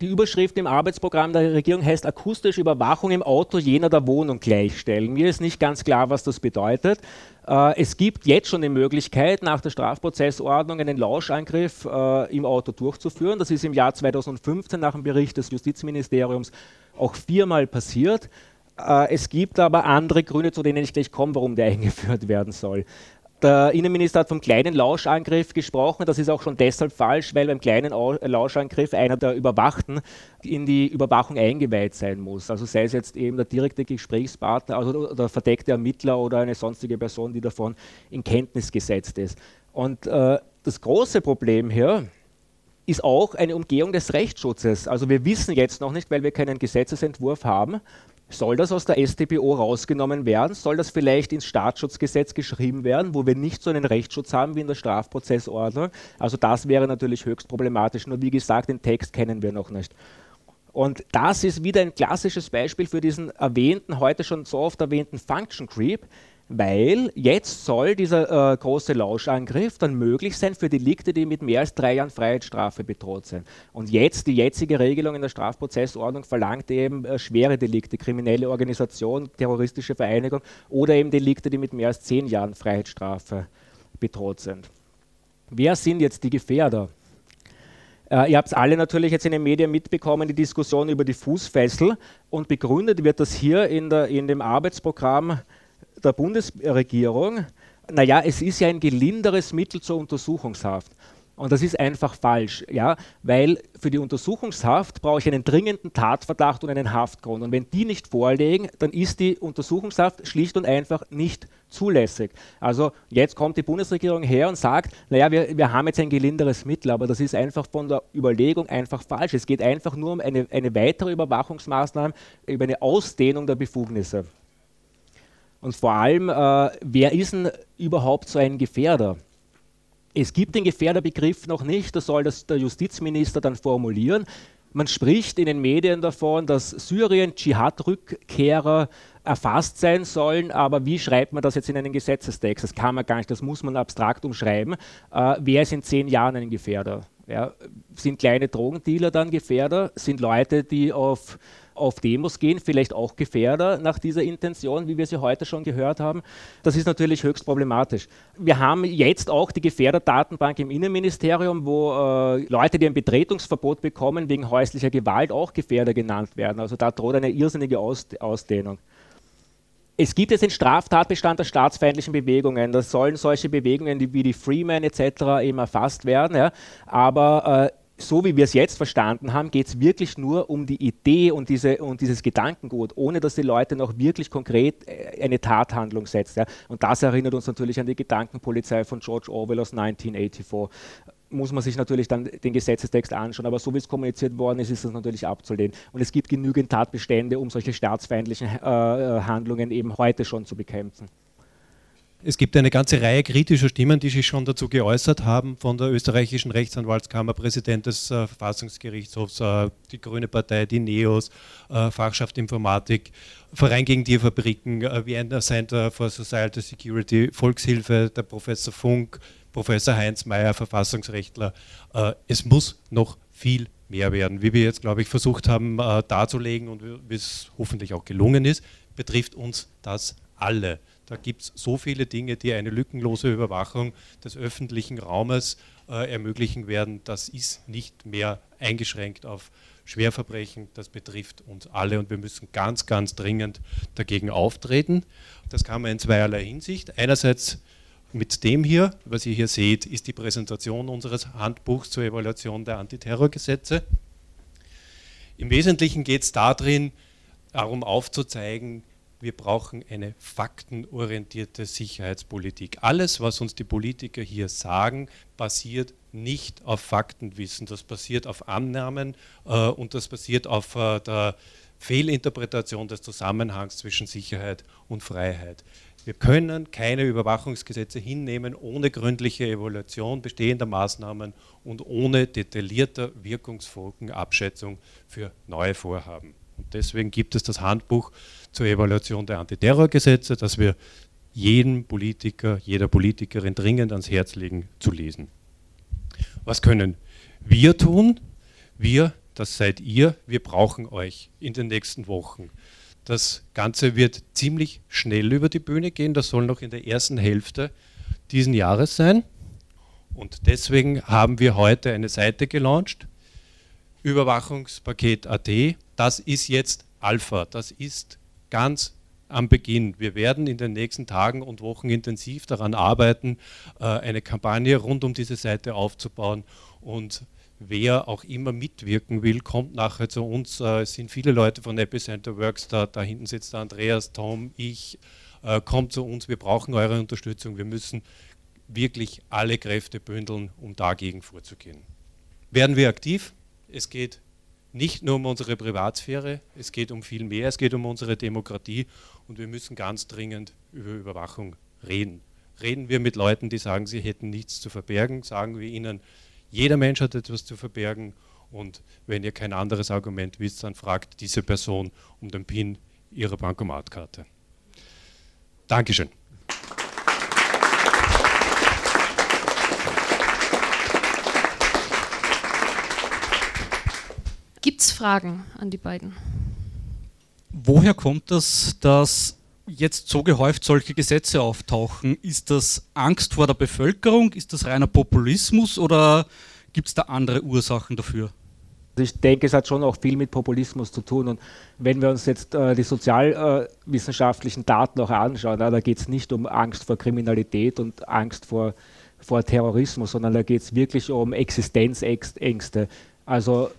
Die Überschrift im Arbeitsprogramm der Regierung heißt akustische Überwachung im Auto jener der Wohnung gleichstellen. Mir ist nicht ganz klar, was das bedeutet. Äh, es gibt jetzt schon die Möglichkeit, nach der Strafprozessordnung einen Lauschangriff äh, im Auto durchzuführen. Das ist im Jahr 2015 nach dem Bericht des Justizministeriums auch viermal passiert. Äh, es gibt aber andere Gründe, zu denen ich gleich komme, warum der [laughs] eingeführt werden soll. Der Innenminister hat vom kleinen Lauschangriff gesprochen. Das ist auch schon deshalb falsch, weil beim kleinen Lauschangriff einer der Überwachten in die Überwachung eingeweiht sein muss. Also sei es jetzt eben der direkte Gesprächspartner, also der verdeckte Ermittler oder eine sonstige Person, die davon in Kenntnis gesetzt ist. Und äh, das große Problem hier ist auch eine Umgehung des Rechtsschutzes. Also wir wissen jetzt noch nicht, weil wir keinen Gesetzesentwurf haben, soll das aus der StPO rausgenommen werden? Soll das vielleicht ins Staatsschutzgesetz geschrieben werden, wo wir nicht so einen Rechtsschutz haben wie in der Strafprozessordnung? Also das wäre natürlich höchst problematisch. Nur wie gesagt, den Text kennen wir noch nicht. Und das ist wieder ein klassisches Beispiel für diesen erwähnten, heute schon so oft erwähnten Function Creep, weil jetzt soll dieser äh, große Lauschangriff dann möglich sein für Delikte, die mit mehr als drei Jahren Freiheitsstrafe bedroht sind. Und jetzt, die jetzige Regelung in der Strafprozessordnung verlangt eben äh, schwere Delikte, kriminelle Organisation, terroristische Vereinigung oder eben Delikte, die mit mehr als zehn Jahren Freiheitsstrafe bedroht sind. Wer sind jetzt die Gefährder? Äh, ihr habt es alle natürlich jetzt in den Medien mitbekommen, die Diskussion über die Fußfessel und begründet wird das hier in, der, in dem Arbeitsprogramm der Bundesregierung, naja, es ist ja ein gelinderes Mittel zur Untersuchungshaft. Und das ist einfach falsch, ja, weil für die Untersuchungshaft brauche ich einen dringenden Tatverdacht und einen Haftgrund. Und wenn die nicht vorliegen, dann ist die Untersuchungshaft schlicht und einfach nicht zulässig. Also jetzt kommt die Bundesregierung her und sagt, naja, wir, wir haben jetzt ein gelinderes Mittel, aber das ist einfach von der Überlegung einfach falsch. Es geht einfach nur um eine, eine weitere Überwachungsmaßnahme über eine Ausdehnung der Befugnisse. Und vor allem, äh, wer ist denn überhaupt so ein Gefährder? Es gibt den Gefährderbegriff noch nicht, das soll das der Justizminister dann formulieren. Man spricht in den Medien davon, dass Syrien Dschihad-Rückkehrer erfasst sein sollen, aber wie schreibt man das jetzt in einen Gesetzestext? Das kann man gar nicht, das muss man abstrakt umschreiben. Äh, wer ist in zehn Jahren ein Gefährder? Ja, sind kleine Drogendealer dann Gefährder? Sind Leute, die auf auf Demos gehen, vielleicht auch Gefährder nach dieser Intention, wie wir sie heute schon gehört haben. Das ist natürlich höchst problematisch. Wir haben jetzt auch die Gefährderdatenbank im Innenministerium, wo äh, Leute, die ein Betretungsverbot bekommen wegen häuslicher Gewalt, auch Gefährder genannt werden. Also da droht eine irrsinnige Aus Ausdehnung. Es gibt jetzt den Straftatbestand der staatsfeindlichen Bewegungen. Da sollen solche Bewegungen wie die Freeman etc. eben erfasst werden. Ja. Aber äh, so wie wir es jetzt verstanden haben, geht es wirklich nur um die Idee und, diese, und dieses Gedankengut, ohne dass die Leute noch wirklich konkret äh, eine Tathandlung setzen. Ja. Und das erinnert uns natürlich an die Gedankenpolizei von George Orwell aus 1984 muss man sich natürlich dann den Gesetzestext anschauen, aber so wie es kommuniziert worden ist, ist das natürlich abzulehnen. Und es gibt genügend Tatbestände, um solche staatsfeindlichen äh, äh Handlungen eben heute schon zu bekämpfen. Es gibt eine ganze Reihe kritischer Stimmen, die sich schon dazu geäußert haben, von der österreichischen Rechtsanwaltskammer, Präsident des äh, Verfassungsgerichtshofs, äh, die Grüne Partei, die NEOS, äh, Fachschaft Informatik, Verein gegen Tierfabriken, äh, Vienna Center for Societal Security, Volkshilfe, der Professor Funk, Professor Heinz Mayer, Verfassungsrechtler. Äh, es muss noch viel mehr werden. Wie wir jetzt, glaube ich, versucht haben äh, darzulegen und wie es hoffentlich auch gelungen ist, betrifft uns das alle. Da gibt es so viele Dinge, die eine lückenlose Überwachung des öffentlichen Raumes äh, ermöglichen werden. Das ist nicht mehr eingeschränkt auf Schwerverbrechen. Das betrifft uns alle und wir müssen ganz, ganz dringend dagegen auftreten. Das kann man in zweierlei Hinsicht. Einerseits mit dem hier, was ihr hier seht, ist die Präsentation unseres Handbuchs zur Evaluation der Antiterrorgesetze. Im Wesentlichen geht es darin, darum aufzuzeigen, wir brauchen eine faktenorientierte Sicherheitspolitik. Alles, was uns die Politiker hier sagen, basiert nicht auf Faktenwissen, das basiert auf Annahmen äh, und das basiert auf äh, der Fehlinterpretation des Zusammenhangs zwischen Sicherheit und Freiheit. Wir können keine Überwachungsgesetze hinnehmen ohne gründliche Evaluation bestehender Maßnahmen und ohne detaillierter Wirkungsfolgenabschätzung für neue Vorhaben. Und deswegen gibt es das Handbuch zur Evaluation der Antiterrorgesetze, das wir jedem Politiker, jeder Politikerin dringend ans Herz legen zu lesen. Was können wir tun? Wir, das seid ihr, wir brauchen euch in den nächsten Wochen. Das Ganze wird ziemlich schnell über die Bühne gehen. Das soll noch in der ersten Hälfte diesen Jahres sein. Und deswegen haben wir heute eine Seite gelauncht, Überwachungspaket.at. Das ist jetzt Alpha. Das ist ganz am Beginn. Wir werden in den nächsten Tagen und Wochen intensiv daran arbeiten, äh, eine Kampagne rund um diese Seite aufzubauen. Und wer auch immer mitwirken will, kommt nachher zu uns. Äh, es sind viele Leute von Epicenter Works da. Da hinten sitzt der Andreas, Tom, ich. Äh, kommt zu uns. Wir brauchen eure Unterstützung. Wir müssen wirklich alle Kräfte bündeln, um dagegen vorzugehen. Werden wir aktiv? Es geht nicht nur um unsere Privatsphäre, es geht um viel mehr, es geht um unsere Demokratie und wir müssen ganz dringend über Überwachung reden. Reden wir mit Leuten, die sagen, sie hätten nichts zu verbergen, sagen wir ihnen, jeder Mensch hat etwas zu verbergen und wenn ihr kein anderes Argument wisst, dann fragt diese Person um den PIN ihrer Bankomatkarte. Dankeschön. Gibt es Fragen an die beiden? Woher kommt das, dass jetzt so gehäuft solche Gesetze auftauchen? Ist das Angst vor der Bevölkerung? Ist das reiner Populismus oder gibt es da andere Ursachen dafür? Also ich denke, es hat schon auch viel mit Populismus zu tun. Und wenn wir uns jetzt äh, die sozialwissenschaftlichen äh, Daten auch anschauen, na, da geht es nicht um Angst vor Kriminalität und Angst vor vor Terrorismus, sondern da geht es wirklich um Existenzängste. Also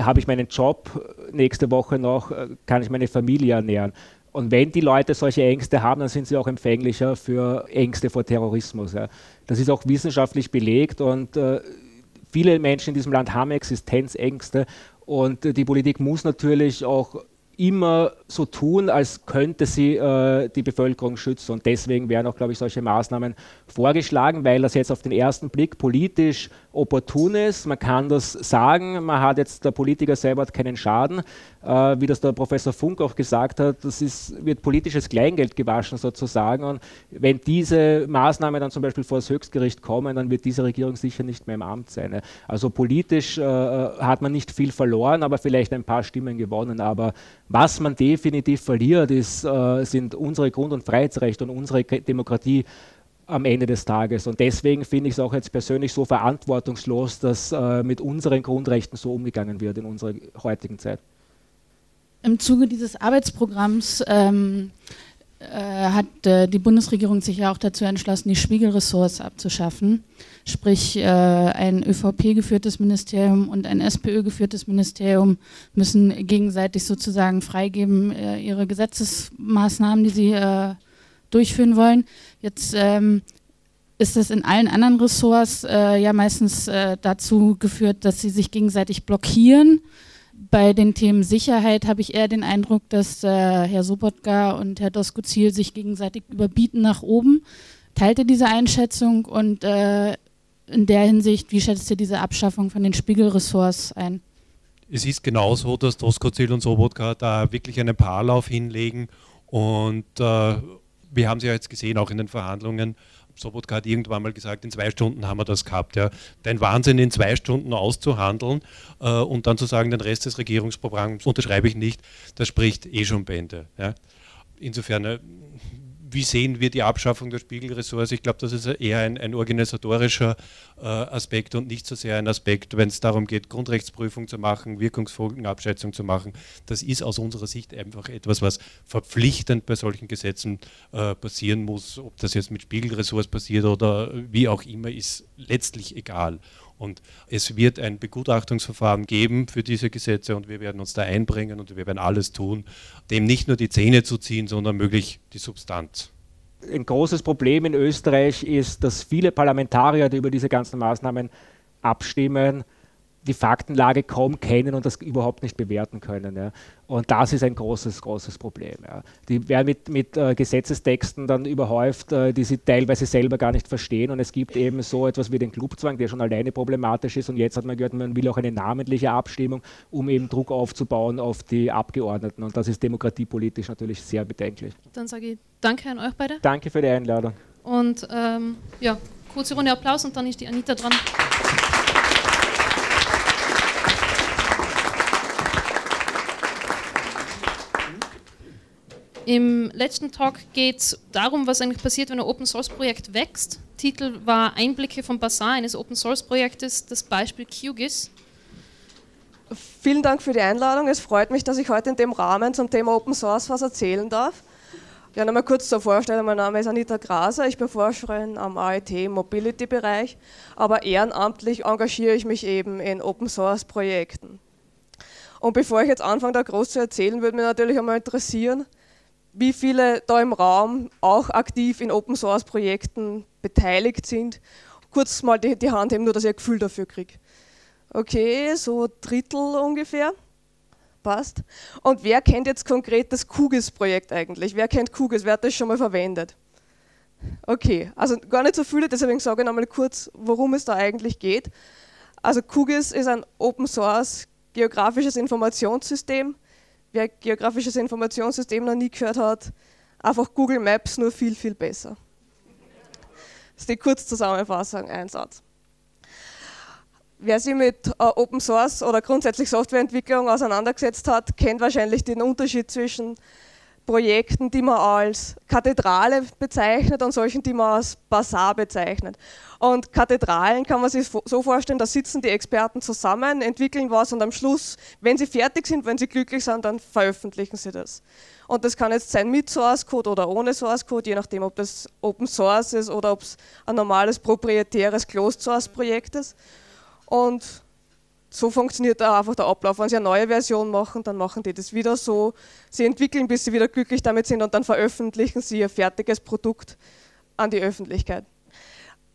habe ich meinen Job nächste Woche noch, äh, kann ich meine Familie ernähren. Und wenn die Leute solche Ängste haben, dann sind sie auch empfänglicher für Ängste vor Terrorismus. Ja. Das ist auch wissenschaftlich belegt und äh, viele Menschen in diesem Land haben Existenzängste und äh, die Politik muss natürlich auch immer so tun, als könnte sie äh, die Bevölkerung schützen. Und deswegen werden auch, glaube ich, solche Maßnahmen vorgeschlagen, weil das jetzt auf den ersten Blick politisch opportun ist. Man kann das sagen, man hat jetzt, der Politiker selber hat keinen Schaden. Äh, wie das der Professor Funk auch gesagt hat, das ist, wird politisches Kleingeld gewaschen sozusagen. Und wenn diese Maßnahmen dann zum Beispiel vor das Höchstgericht kommen, dann wird diese Regierung sicher nicht mehr im Amt sein. Also politisch äh, hat man nicht viel verloren, aber vielleicht ein paar Stimmen gewonnen. Aber was man definitiv verliert, ist, äh, sind unsere Grund- und Freiheitsrechte und unsere Demokratie am Ende des Tages. Und deswegen finde ich es auch jetzt persönlich so verantwortungslos, dass äh, mit unseren Grundrechten so umgegangen wird in unserer heutigen Zeit. Im Zuge dieses Arbeitsprogramms ähm, äh, hat äh, die Bundesregierung sich ja auch dazu entschlossen, die Spiegelressorts abzuschaffen. Sprich, äh, ein ÖVP-geführtes Ministerium und ein SPÖ-geführtes Ministerium müssen gegenseitig sozusagen freigeben äh, ihre Gesetzesmaßnahmen, die sie äh, durchführen wollen. Jetzt ähm, ist es in allen anderen Ressorts äh, ja meistens dazu geführt, dass sie sich gegenseitig blockieren bei den Themen Sicherheit habe ich eher den Eindruck, dass äh, Herr Sobotka und Herr Doskozil sich gegenseitig überbieten nach oben. Teilt ihr diese Einschätzung und äh, in der Hinsicht, wie schätzt ihr diese Abschaffung von den Spiegelressorts ein? Es ist genauso, dass Doskozil und Sobotka da wirklich einen Paarlauf hinlegen und äh, wir haben sie ja jetzt gesehen, auch in den Verhandlungen, Sobotka hat irgendwann mal gesagt, in zwei Stunden haben wir das gehabt. Ja. Dein Wahnsinn in zwei Stunden auszuhandeln äh, und dann zu sagen, den Rest des Regierungsprogramms unterschreibe ich nicht, das spricht eh schon Bände. Ja. Insofern äh, wie sehen wir die Abschaffung der Spiegelressorts? Ich glaube, das ist eher ein, ein organisatorischer äh, Aspekt und nicht so sehr ein Aspekt, wenn es darum geht, Grundrechtsprüfung zu machen, Wirkungsfolgenabschätzung zu machen. Das ist aus unserer Sicht einfach etwas, was verpflichtend bei solchen Gesetzen äh, passieren muss. Ob das jetzt mit Spiegelressorts passiert oder wie auch immer, ist letztlich egal. Und es wird ein Begutachtungsverfahren geben für diese Gesetze und wir werden uns da einbringen und wir werden alles tun, dem nicht nur die Zähne zu ziehen, sondern möglich die Substanz. Ein großes Problem in Österreich ist, dass viele Parlamentarier, die über diese ganzen Maßnahmen abstimmen, die Faktenlage kaum kennen und das überhaupt nicht bewerten können. Ja. Und das ist ein großes, großes Problem. Ja. Die werden mit, mit äh, Gesetzestexten dann überhäuft, äh, die sie teilweise selber gar nicht verstehen. Und es gibt eben so etwas wie den Clubzwang, der schon alleine problematisch ist. Und jetzt hat man gehört, man will auch eine namentliche Abstimmung, um eben Druck aufzubauen auf die Abgeordneten. Und das ist demokratiepolitisch natürlich sehr bedenklich. Dann sage ich danke an euch beide. Danke für die Einladung. Und ähm, ja, kurze Runde Applaus und dann ist die Anita dran. Im letzten Talk geht es darum, was eigentlich passiert, wenn ein Open Source Projekt wächst. Titel war Einblicke vom Basar eines Open Source Projektes, das Beispiel QGIS. Vielen Dank für die Einladung. Es freut mich, dass ich heute in dem Rahmen zum Thema Open Source was erzählen darf. Ja, nochmal kurz zur Vorstellung. Mein Name ist Anita Graser. Ich bin Forscherin am AIT im Mobility-Bereich, aber ehrenamtlich engagiere ich mich eben in Open Source Projekten. Und bevor ich jetzt anfange, da groß zu erzählen, würde mich natürlich einmal interessieren, wie viele da im Raum auch aktiv in Open Source Projekten beteiligt sind. Kurz mal die, die Hand heben, nur dass ich ein Gefühl dafür kriege. Okay, so Drittel ungefähr. Passt. Und wer kennt jetzt konkret das QGIS-Projekt eigentlich? Wer kennt QGIS? Wer hat das schon mal verwendet? Okay, also gar nicht so viele, deswegen sage ich nochmal kurz, worum es da eigentlich geht. Also QGIS ist ein Open Source geografisches Informationssystem, wer geografisches Informationssystem noch nie gehört hat, einfach Google Maps nur viel, viel besser. Das ist die Kurzzusammenfassung, ein Satz. Wer sich mit äh, Open Source oder grundsätzlich Softwareentwicklung auseinandergesetzt hat, kennt wahrscheinlich den Unterschied zwischen Projekten, die man als Kathedrale bezeichnet und solchen, die man als Bazar bezeichnet. Und Kathedralen kann man sich so vorstellen, da sitzen die Experten zusammen, entwickeln was und am Schluss, wenn sie fertig sind, wenn sie glücklich sind, dann veröffentlichen sie das. Und das kann jetzt sein mit Source Code oder ohne Source Code, je nachdem, ob das Open Source ist oder ob es ein normales proprietäres Closed Source Projekt ist. Und so funktioniert da einfach der Ablauf. Wenn sie eine neue Version machen, dann machen die das wieder so. Sie entwickeln, bis sie wieder glücklich damit sind und dann veröffentlichen sie ihr fertiges Produkt an die Öffentlichkeit.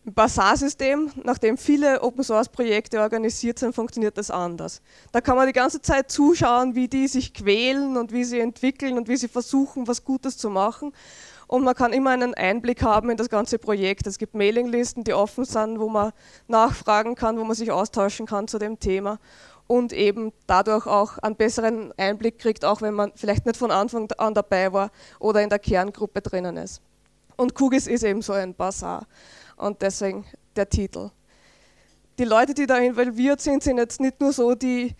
Im Basar-System, nachdem viele Open-Source-Projekte organisiert sind, funktioniert das anders. Da kann man die ganze Zeit zuschauen, wie die sich quälen und wie sie entwickeln und wie sie versuchen, was Gutes zu machen und man kann immer einen Einblick haben in das ganze Projekt. Es gibt Mailinglisten, die offen sind, wo man nachfragen kann, wo man sich austauschen kann zu dem Thema und eben dadurch auch einen besseren Einblick kriegt, auch wenn man vielleicht nicht von Anfang an dabei war oder in der Kerngruppe drinnen ist. Und Kugis ist eben so ein Bazar und deswegen der Titel. Die Leute, die da involviert sind, sind jetzt nicht nur so die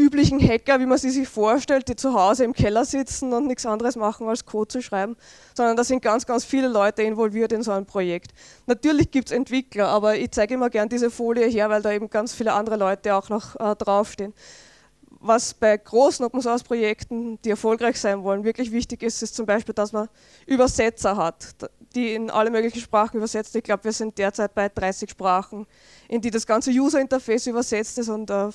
üblichen Hacker, wie man sie sich vorstellt, die zu Hause im Keller sitzen und nichts anderes machen, als Code zu schreiben, sondern da sind ganz, ganz viele Leute involviert in so ein Projekt. Natürlich gibt es Entwickler, aber ich zeige immer gern diese Folie her, weil da eben ganz viele andere Leute auch noch äh, draufstehen. Was bei großen Open Source Projekten, die erfolgreich sein wollen, wirklich wichtig ist, ist zum Beispiel, dass man Übersetzer hat, die in alle möglichen Sprachen übersetzt. Ich glaube, wir sind derzeit bei 30 Sprachen, in die das ganze User Interface übersetzt ist und auf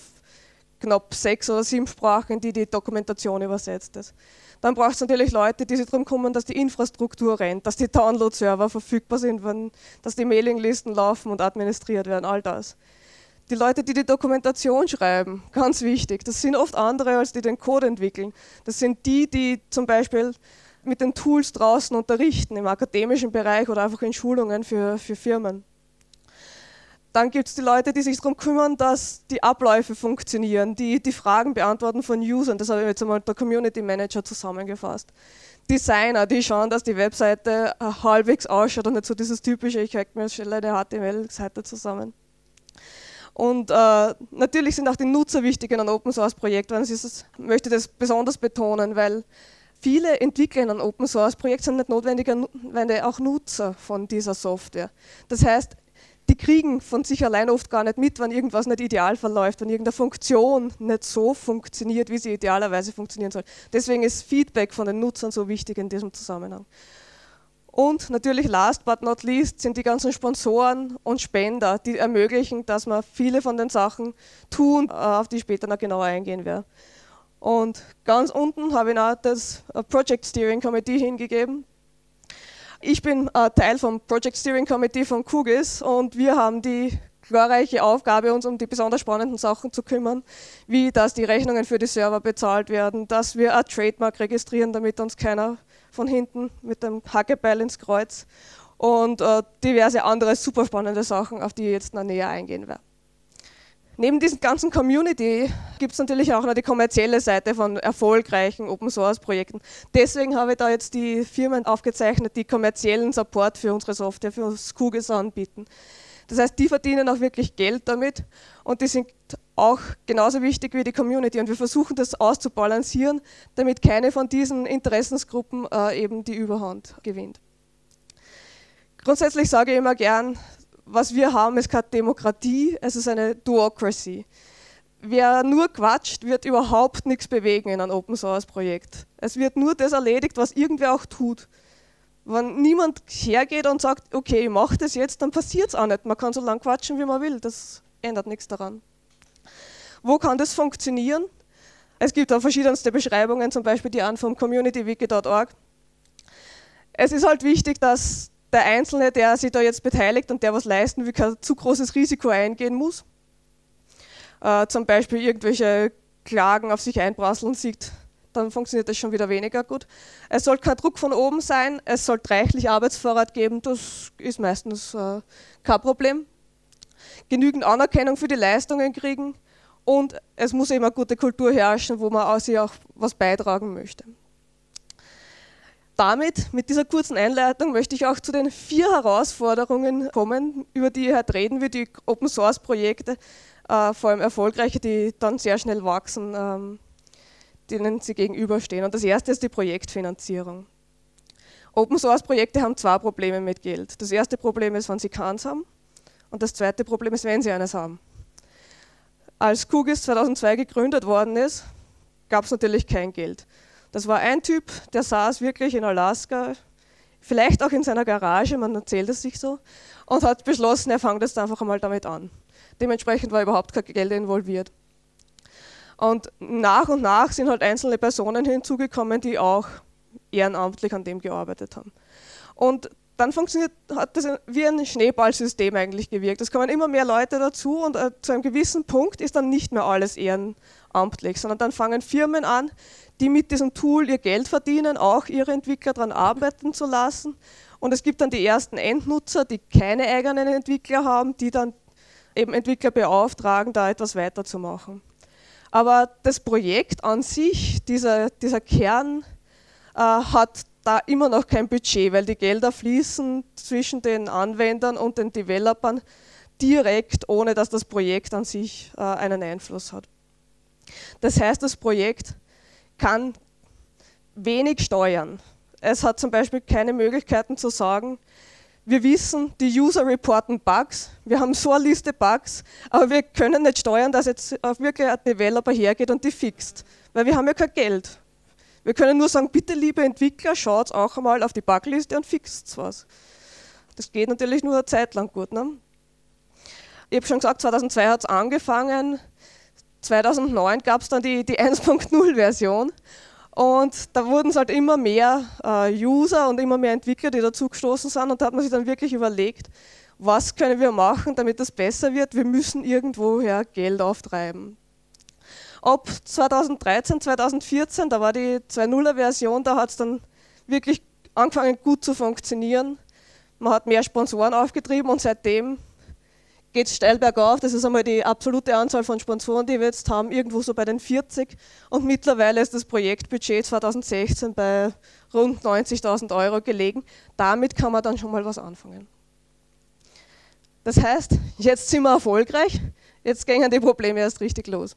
knapp sechs oder sieben Sprachen, die die Dokumentation übersetzt ist. Dann braucht es natürlich Leute, die sich darum kümmern, dass die Infrastruktur rennt, dass die Download-Server verfügbar sind, dass die Mailinglisten laufen und administriert werden, all das. Die Leute, die die Dokumentation schreiben, ganz wichtig, das sind oft andere, als die den Code entwickeln. Das sind die, die zum Beispiel mit den Tools draußen unterrichten, im akademischen Bereich oder einfach in Schulungen für, für Firmen. Dann gibt es die Leute, die sich darum kümmern, dass die Abläufe funktionieren, die die Fragen beantworten von Usern. Das habe ich jetzt einmal der Community Manager zusammengefasst. Designer, die schauen, dass die Webseite äh, halbwegs ausschaut und nicht so dieses typische, ich hack mir schnell eine HTML-Seite zusammen. Und äh, natürlich sind auch die Nutzer wichtig in einem Open Source Projekt, weil ich möchte das besonders betonen, weil viele Entwickler in einem Open Source Projekt sind nicht notwendig auch Nutzer von dieser Software. Das heißt, die kriegen von sich allein oft gar nicht mit, wenn irgendwas nicht ideal verläuft, wenn irgendeine Funktion nicht so funktioniert, wie sie idealerweise funktionieren soll. Deswegen ist Feedback von den Nutzern so wichtig in diesem Zusammenhang. Und natürlich last but not least sind die ganzen Sponsoren und Spender, die ermöglichen, dass wir viele von den Sachen tun, auf die ich später noch genauer eingehen werde. Und ganz unten habe ich noch das Project Steering Committee hingegeben. Ich bin äh, Teil vom Project Steering Committee von Kugis und wir haben die glorreiche Aufgabe, uns um die besonders spannenden Sachen zu kümmern, wie dass die Rechnungen für die Server bezahlt werden, dass wir ein Trademark registrieren, damit uns keiner von hinten mit dem Hackebeil ins Kreuz und äh, diverse andere super spannende Sachen, auf die ich jetzt noch näher eingehen werde. Neben diesen ganzen Community gibt es natürlich auch noch die kommerzielle Seite von erfolgreichen Open Source Projekten. Deswegen habe ich da jetzt die Firmen aufgezeichnet, die kommerziellen Support für unsere Software, für uns Kugels anbieten. Das heißt, die verdienen auch wirklich Geld damit und die sind auch genauso wichtig wie die Community. Und wir versuchen das auszubalancieren, damit keine von diesen Interessensgruppen äh, eben die Überhand gewinnt. Grundsätzlich sage ich immer gern, was wir haben, ist keine Demokratie, es ist eine Duocracy. Wer nur quatscht, wird überhaupt nichts bewegen in einem Open Source Projekt. Es wird nur das erledigt, was irgendwer auch tut. Wenn niemand hergeht und sagt, okay, ich mache das jetzt, dann passiert es auch nicht. Man kann so lange quatschen, wie man will. Das ändert nichts daran. Wo kann das funktionieren? Es gibt auch verschiedenste Beschreibungen, zum Beispiel die an vom communitywiki.org. Es ist halt wichtig, dass der Einzelne, der sich da jetzt beteiligt und der was leisten will, kein zu großes Risiko eingehen muss. Äh, zum Beispiel irgendwelche Klagen auf sich einprasseln sieht, dann funktioniert das schon wieder weniger gut. Es soll kein Druck von oben sein, es soll reichlich Arbeitsvorrat geben, das ist meistens äh, kein Problem. Genügend Anerkennung für die Leistungen kriegen und es muss eben eine gute Kultur herrschen, wo man sich auch was beitragen möchte damit, mit dieser kurzen Einleitung, möchte ich auch zu den vier Herausforderungen kommen, über die heute reden will, die Open Source Projekte, äh, vor allem erfolgreiche, die dann sehr schnell wachsen, ähm, denen sie gegenüberstehen. Und das erste ist die Projektfinanzierung. Open Source Projekte haben zwei Probleme mit Geld. Das erste Problem ist, wenn sie keins haben. Und das zweite Problem ist, wenn sie eines haben. Als QGIS 2002 gegründet worden ist, gab es natürlich kein Geld. Das war ein Typ, der saß wirklich in Alaska, vielleicht auch in seiner Garage, man erzählt es sich so, und hat beschlossen, er fängt jetzt einfach einmal damit an. Dementsprechend war überhaupt kein Geld involviert. Und nach und nach sind halt einzelne Personen hinzugekommen, die auch ehrenamtlich an dem gearbeitet haben. Und dann funktioniert, hat das wie ein Schneeballsystem eigentlich gewirkt. Es kommen immer mehr Leute dazu und äh, zu einem gewissen Punkt ist dann nicht mehr alles ehrenamtlich, sondern dann fangen Firmen an, die mit diesem Tool ihr Geld verdienen, auch ihre Entwickler daran arbeiten zu lassen. Und es gibt dann die ersten Endnutzer, die keine eigenen Entwickler haben, die dann eben Entwickler beauftragen, da etwas weiterzumachen. Aber das Projekt an sich, dieser, dieser Kern, äh, hat da immer noch kein Budget, weil die Gelder fließen zwischen den Anwendern und den Developern direkt, ohne dass das Projekt an sich äh, einen Einfluss hat. Das heißt, das Projekt kann wenig steuern. Es hat zum Beispiel keine Möglichkeiten zu sagen, wir wissen, die User reporten Bugs, wir haben so eine Liste Bugs, aber wir können nicht steuern, dass jetzt wirklich ein Developer hergeht und die fixt, weil wir haben ja kein Geld. Wir können nur sagen, bitte liebe Entwickler, schaut auch einmal auf die Bugliste und fixt was. Das geht natürlich nur eine Zeit lang gut. Ne? Ich habe schon gesagt, 2002 hat es angefangen, 2009 gab es dann die, die 1.0-Version und da wurden es halt immer mehr äh, User und immer mehr Entwickler, die dazugestoßen sind. Und da hat man sich dann wirklich überlegt, was können wir machen, damit das besser wird. Wir müssen irgendwoher Geld auftreiben. Ab 2013, 2014, da war die 2.0er-Version, da hat es dann wirklich angefangen gut zu funktionieren. Man hat mehr Sponsoren aufgetrieben und seitdem geht es steil bergauf. Das ist einmal die absolute Anzahl von Sponsoren, die wir jetzt haben, irgendwo so bei den 40. Und mittlerweile ist das Projektbudget 2016 bei rund 90.000 Euro gelegen. Damit kann man dann schon mal was anfangen. Das heißt, jetzt sind wir erfolgreich, jetzt gehen die Probleme erst richtig los.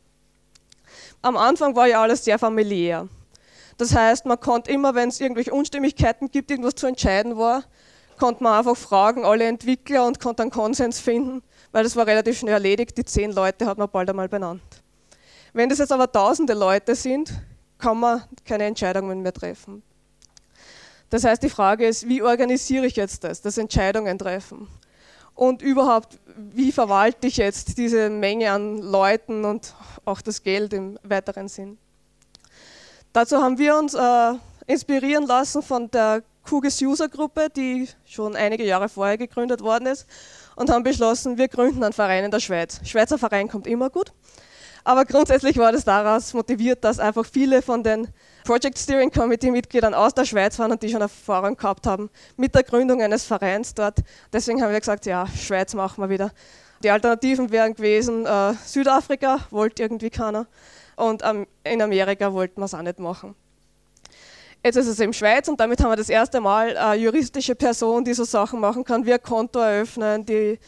Am Anfang war ja alles sehr familiär. Das heißt, man konnte immer, wenn es irgendwelche Unstimmigkeiten gibt, irgendwas zu entscheiden war, konnte man einfach fragen, alle Entwickler und konnte einen Konsens finden weil das war relativ schnell erledigt. Die zehn Leute hat man bald einmal benannt. Wenn das jetzt aber tausende Leute sind, kann man keine Entscheidungen mehr treffen. Das heißt, die Frage ist, wie organisiere ich jetzt das, das Entscheidungen treffen? Und überhaupt, wie verwalte ich jetzt diese Menge an Leuten und auch das Geld im weiteren Sinn? Dazu haben wir uns äh, inspirieren lassen von der QGIS User Gruppe, die schon einige Jahre vorher gegründet worden ist und haben beschlossen, wir gründen einen Verein in der Schweiz. Schweizer Verein kommt immer gut. Aber grundsätzlich war das daraus motiviert, dass einfach viele von den Project Steering Committee Mitgliedern aus der Schweiz waren und die schon Erfahrung gehabt haben mit der Gründung eines Vereins dort. Deswegen haben wir gesagt, ja, Schweiz machen wir wieder. Die Alternativen wären gewesen, äh, Südafrika wollte irgendwie keiner und ähm, in Amerika wollten wir es auch nicht machen. Jetzt ist es eben Schweiz und damit haben wir das erste Mal eine juristische Person, die so Sachen machen kann, wie ein Konto eröffnen, die,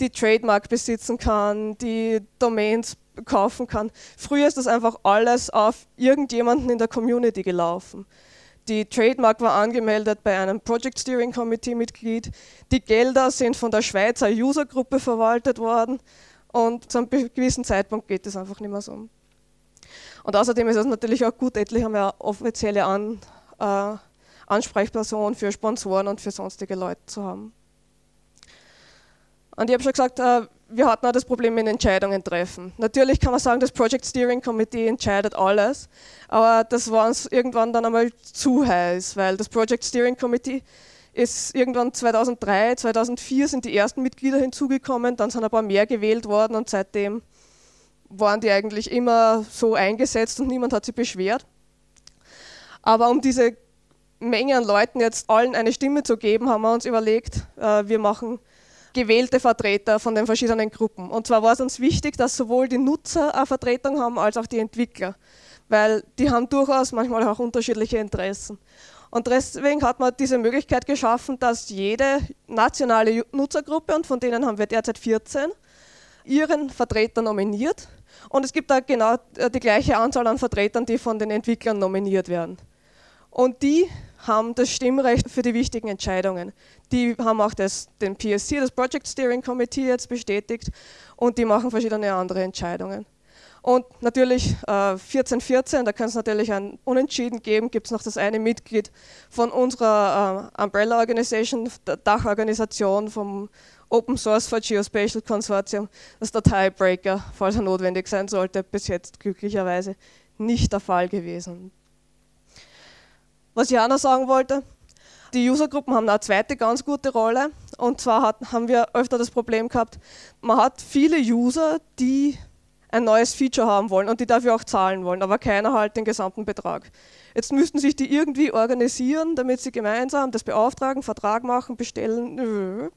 die Trademark besitzen kann, die Domains kaufen kann. Früher ist das einfach alles auf irgendjemanden in der Community gelaufen. Die Trademark war angemeldet bei einem Project Steering Committee Mitglied. Die Gelder sind von der Schweizer Usergruppe verwaltet worden und zu einem gewissen Zeitpunkt geht es einfach nicht mehr so. Und außerdem ist es natürlich auch gut, etliche haben ja offizielle An äh, Ansprechperson für Sponsoren und für sonstige Leute zu haben. Und ich habe schon gesagt, äh, wir hatten auch das Problem mit Entscheidungen treffen. Natürlich kann man sagen, das Project Steering Committee entscheidet alles, aber das war uns irgendwann dann einmal zu heiß, weil das Project Steering Committee ist irgendwann 2003, 2004 sind die ersten Mitglieder hinzugekommen, dann sind ein paar mehr gewählt worden und seitdem waren die eigentlich immer so eingesetzt und niemand hat sie beschwert. Aber um diese Menge an Leuten jetzt allen eine Stimme zu geben, haben wir uns überlegt, äh, wir machen gewählte Vertreter von den verschiedenen Gruppen. Und zwar war es uns wichtig, dass sowohl die Nutzer eine Vertretung haben, als auch die Entwickler, weil die haben durchaus manchmal auch unterschiedliche Interessen. Und deswegen hat man diese Möglichkeit geschaffen, dass jede nationale Nutzergruppe, und von denen haben wir derzeit 14, ihren Vertreter nominiert Und es gibt da genau äh, die gleiche Anzahl an Vertretern, die von den Entwicklern nominiert werden. Und die haben das Stimmrecht für die wichtigen Entscheidungen. Die haben auch das, den PSC, das Project Steering Committee, jetzt bestätigt und die machen verschiedene andere Entscheidungen. Und natürlich äh, 1414, da kann es natürlich ein Unentschieden geben, gibt es noch das eine Mitglied von unserer äh, Umbrella Organization, der Dachorganisation vom Open Source for Geospatial Consortium, das der Tiebreaker, falls er notwendig sein sollte, bis jetzt glücklicherweise nicht der Fall gewesen. Was ich auch noch sagen wollte, die Usergruppen haben eine zweite ganz gute Rolle. Und zwar hat, haben wir öfter das Problem gehabt, man hat viele User, die ein neues Feature haben wollen und die dafür auch zahlen wollen, aber keiner halt den gesamten Betrag. Jetzt müssten sich die irgendwie organisieren, damit sie gemeinsam das beauftragen, Vertrag machen, bestellen.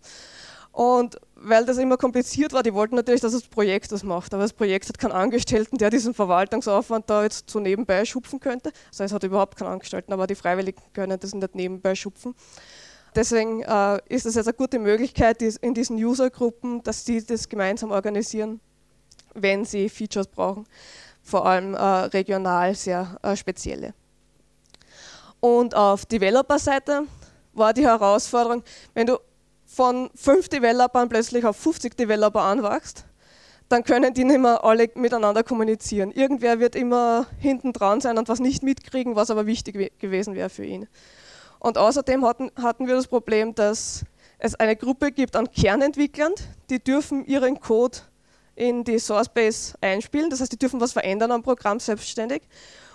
Und weil das immer kompliziert war, die wollten natürlich, dass das Projekt das macht, aber das Projekt hat keinen Angestellten, der diesen Verwaltungsaufwand da jetzt so nebenbei schupfen könnte. Das heißt, es hat überhaupt keinen Angestellten, aber die Freiwilligen können das nicht nebenbei schupfen. Deswegen äh, ist es jetzt eine gute Möglichkeit in diesen Usergruppen, dass sie das gemeinsam organisieren, wenn sie Features brauchen, vor allem äh, regional sehr äh, spezielle. Und auf Developer-Seite war die Herausforderung, wenn du von fünf Developern plötzlich auf 50 Developer anwachst, dann können die nicht mehr alle miteinander kommunizieren. Irgendwer wird immer hinten dran sein und was nicht mitkriegen, was aber wichtig gewesen wäre für ihn. Und außerdem hatten, hatten wir das Problem, dass es eine Gruppe gibt an Kernentwicklern, die dürfen ihren Code in die Sourcebase einspielen, das heißt, die dürfen was verändern am Programm selbstständig.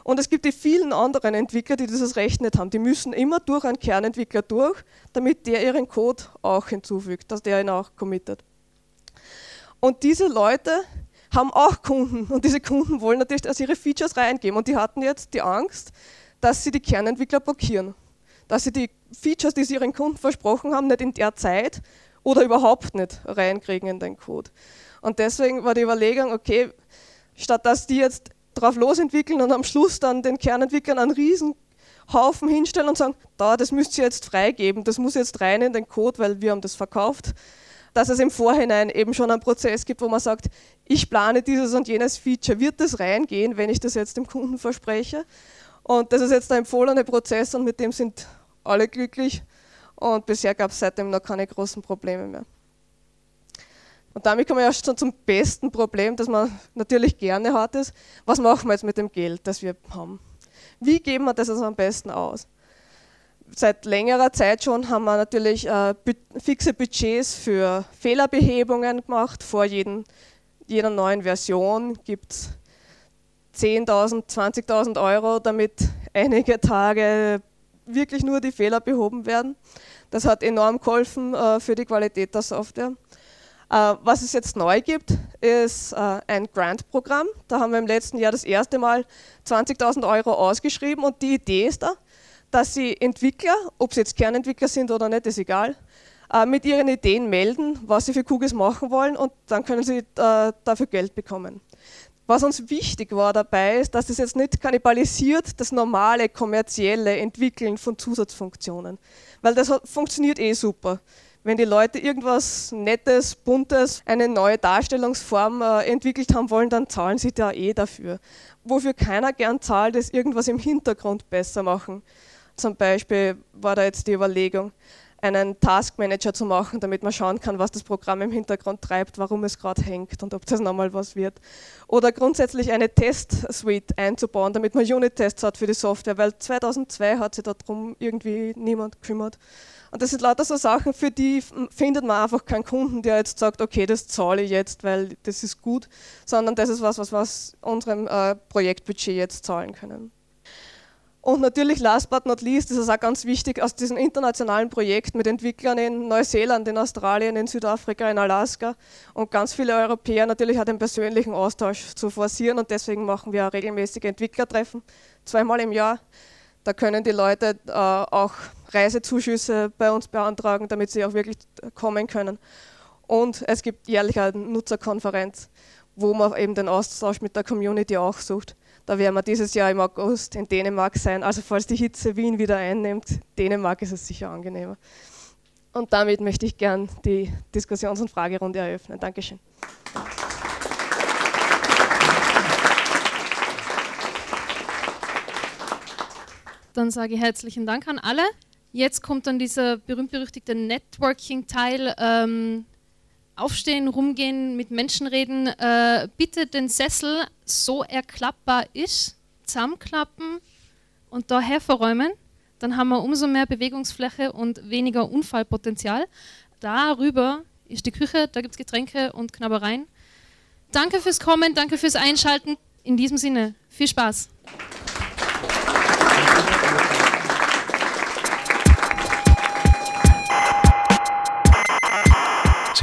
Und es gibt die vielen anderen Entwickler, die dieses Recht nicht haben. Die müssen immer durch einen Kernentwickler durch, damit der ihren Code auch hinzufügt, dass der ihn auch committet. Und diese Leute haben auch Kunden und diese Kunden wollen natürlich, dass ihre Features reingeben. Und die hatten jetzt die Angst, dass sie die Kernentwickler blockieren. Dass sie die Features, die sie ihren Kunden versprochen haben, nicht in der Zeit oder überhaupt nicht reinkriegen in den Code. Und deswegen war die Überlegung, okay, statt dass die jetzt drauf losentwickeln und am Schluss dann den Kernentwicklern einen riesen Haufen hinstellen und sagen, da, das müsst ihr jetzt freigeben, das muss jetzt rein in den Code, weil wir haben das verkauft. Dass es im Vorhinein eben schon einen Prozess gibt, wo man sagt, ich plane dieses und jenes Feature, wird das reingehen, wenn ich das jetzt dem Kunden verspreche? Und das ist jetzt der empfohlene Prozess und mit dem sind alle glücklich. Und bisher gab es seitdem noch keine großen Probleme mehr. Und damit kommen wir ja schon zum besten Problem, das man natürlich gerne hat, ist, was machen wir jetzt mit dem Geld, das wir haben? Wie geben wir das also am besten aus? Seit längerer Zeit schon haben wir natürlich äh, fixe Budgets für Fehlerbehebungen gemacht. Vor jeden, jeder neuen Version gibt es 10.000, 20.000 Euro, damit einige Tage wirklich nur die Fehler behoben werden. Das hat enorm geholfen äh, für die Qualität der Software. Äh, was es jetzt neu gibt, ist äh, ein Grant-Programm. Da haben wir im letzten Jahr das erste Mal 20.000 Euro ausgeschrieben und die Idee ist da, dass sie Entwickler, ob sie jetzt Kernentwickler sind oder nicht, ist egal, äh, mit ihren Ideen melden, was sie für Kugels machen wollen und dann können sie dafür Geld bekommen. Was uns wichtig war dabei, ist, dass es jetzt nicht kannibalisiert das normale kommerzielle Entwickeln von Zusatzfunktionen, weil das funktioniert eh super. Wenn die Leute irgendwas Nettes, Buntes, eine neue Darstellungsform äh, entwickelt haben wollen, dann zahlen sie da eh dafür. Wofür keiner gern zahlt, ist irgendwas im Hintergrund besser machen. Zum Beispiel war da jetzt die Überlegung, einen Taskmanager zu machen, damit man schauen kann, was das Programm im Hintergrund treibt, warum es gerade hängt und ob das nochmal was wird. Oder grundsätzlich eine Test-Suite einzubauen, damit man Unit-Tests hat für die Software, weil 2002 hat sich darum irgendwie niemand gekümmert. Und das sind lauter so Sachen, für die findet man einfach keinen Kunden, der jetzt sagt, okay, das zahle ich jetzt, weil das ist gut, sondern das ist was, was wir aus unserem äh, Projektbudget jetzt zahlen können. Und natürlich, last but not least, ist es auch ganz wichtig, aus diesen internationalen Projekten mit Entwicklern in Neuseeland, in Australien, in Südafrika, in Alaska und ganz viele Europäer natürlich auch den persönlichen Austausch zu forcieren und deswegen machen wir auch regelmäßige Entwicklertreffen, zweimal im Jahr. Da können die Leute äh, auch Reisezuschüsse bei uns beantragen, damit sie auch wirklich kommen können. Und es gibt jährlich eine Nutzerkonferenz, wo man eben den Austausch mit der Community auch sucht. Da werden wir dieses Jahr im August in Dänemark sein. Also falls die Hitze Wien wieder einnimmt, Dänemark ist es sicher angenehmer. Und damit möchte ich gern die Diskussions- und Fragerunde eröffnen. Dankeschön. Dann sage ich herzlichen Dank an alle. Jetzt kommt dann dieser berühmt-berüchtigte Networking-Teil. Ähm aufstehen, rumgehen, mit Menschen reden. Äh, bitte den Sessel, so er klappbar ist, zusammenklappen und da herverräumen. Dann haben wir umso mehr Bewegungsfläche und weniger Unfallpotenzial. Darüber ist die Küche, da gibt es Getränke und Knabbereien. Danke fürs Kommen, danke fürs Einschalten. In diesem Sinne, viel Spaß.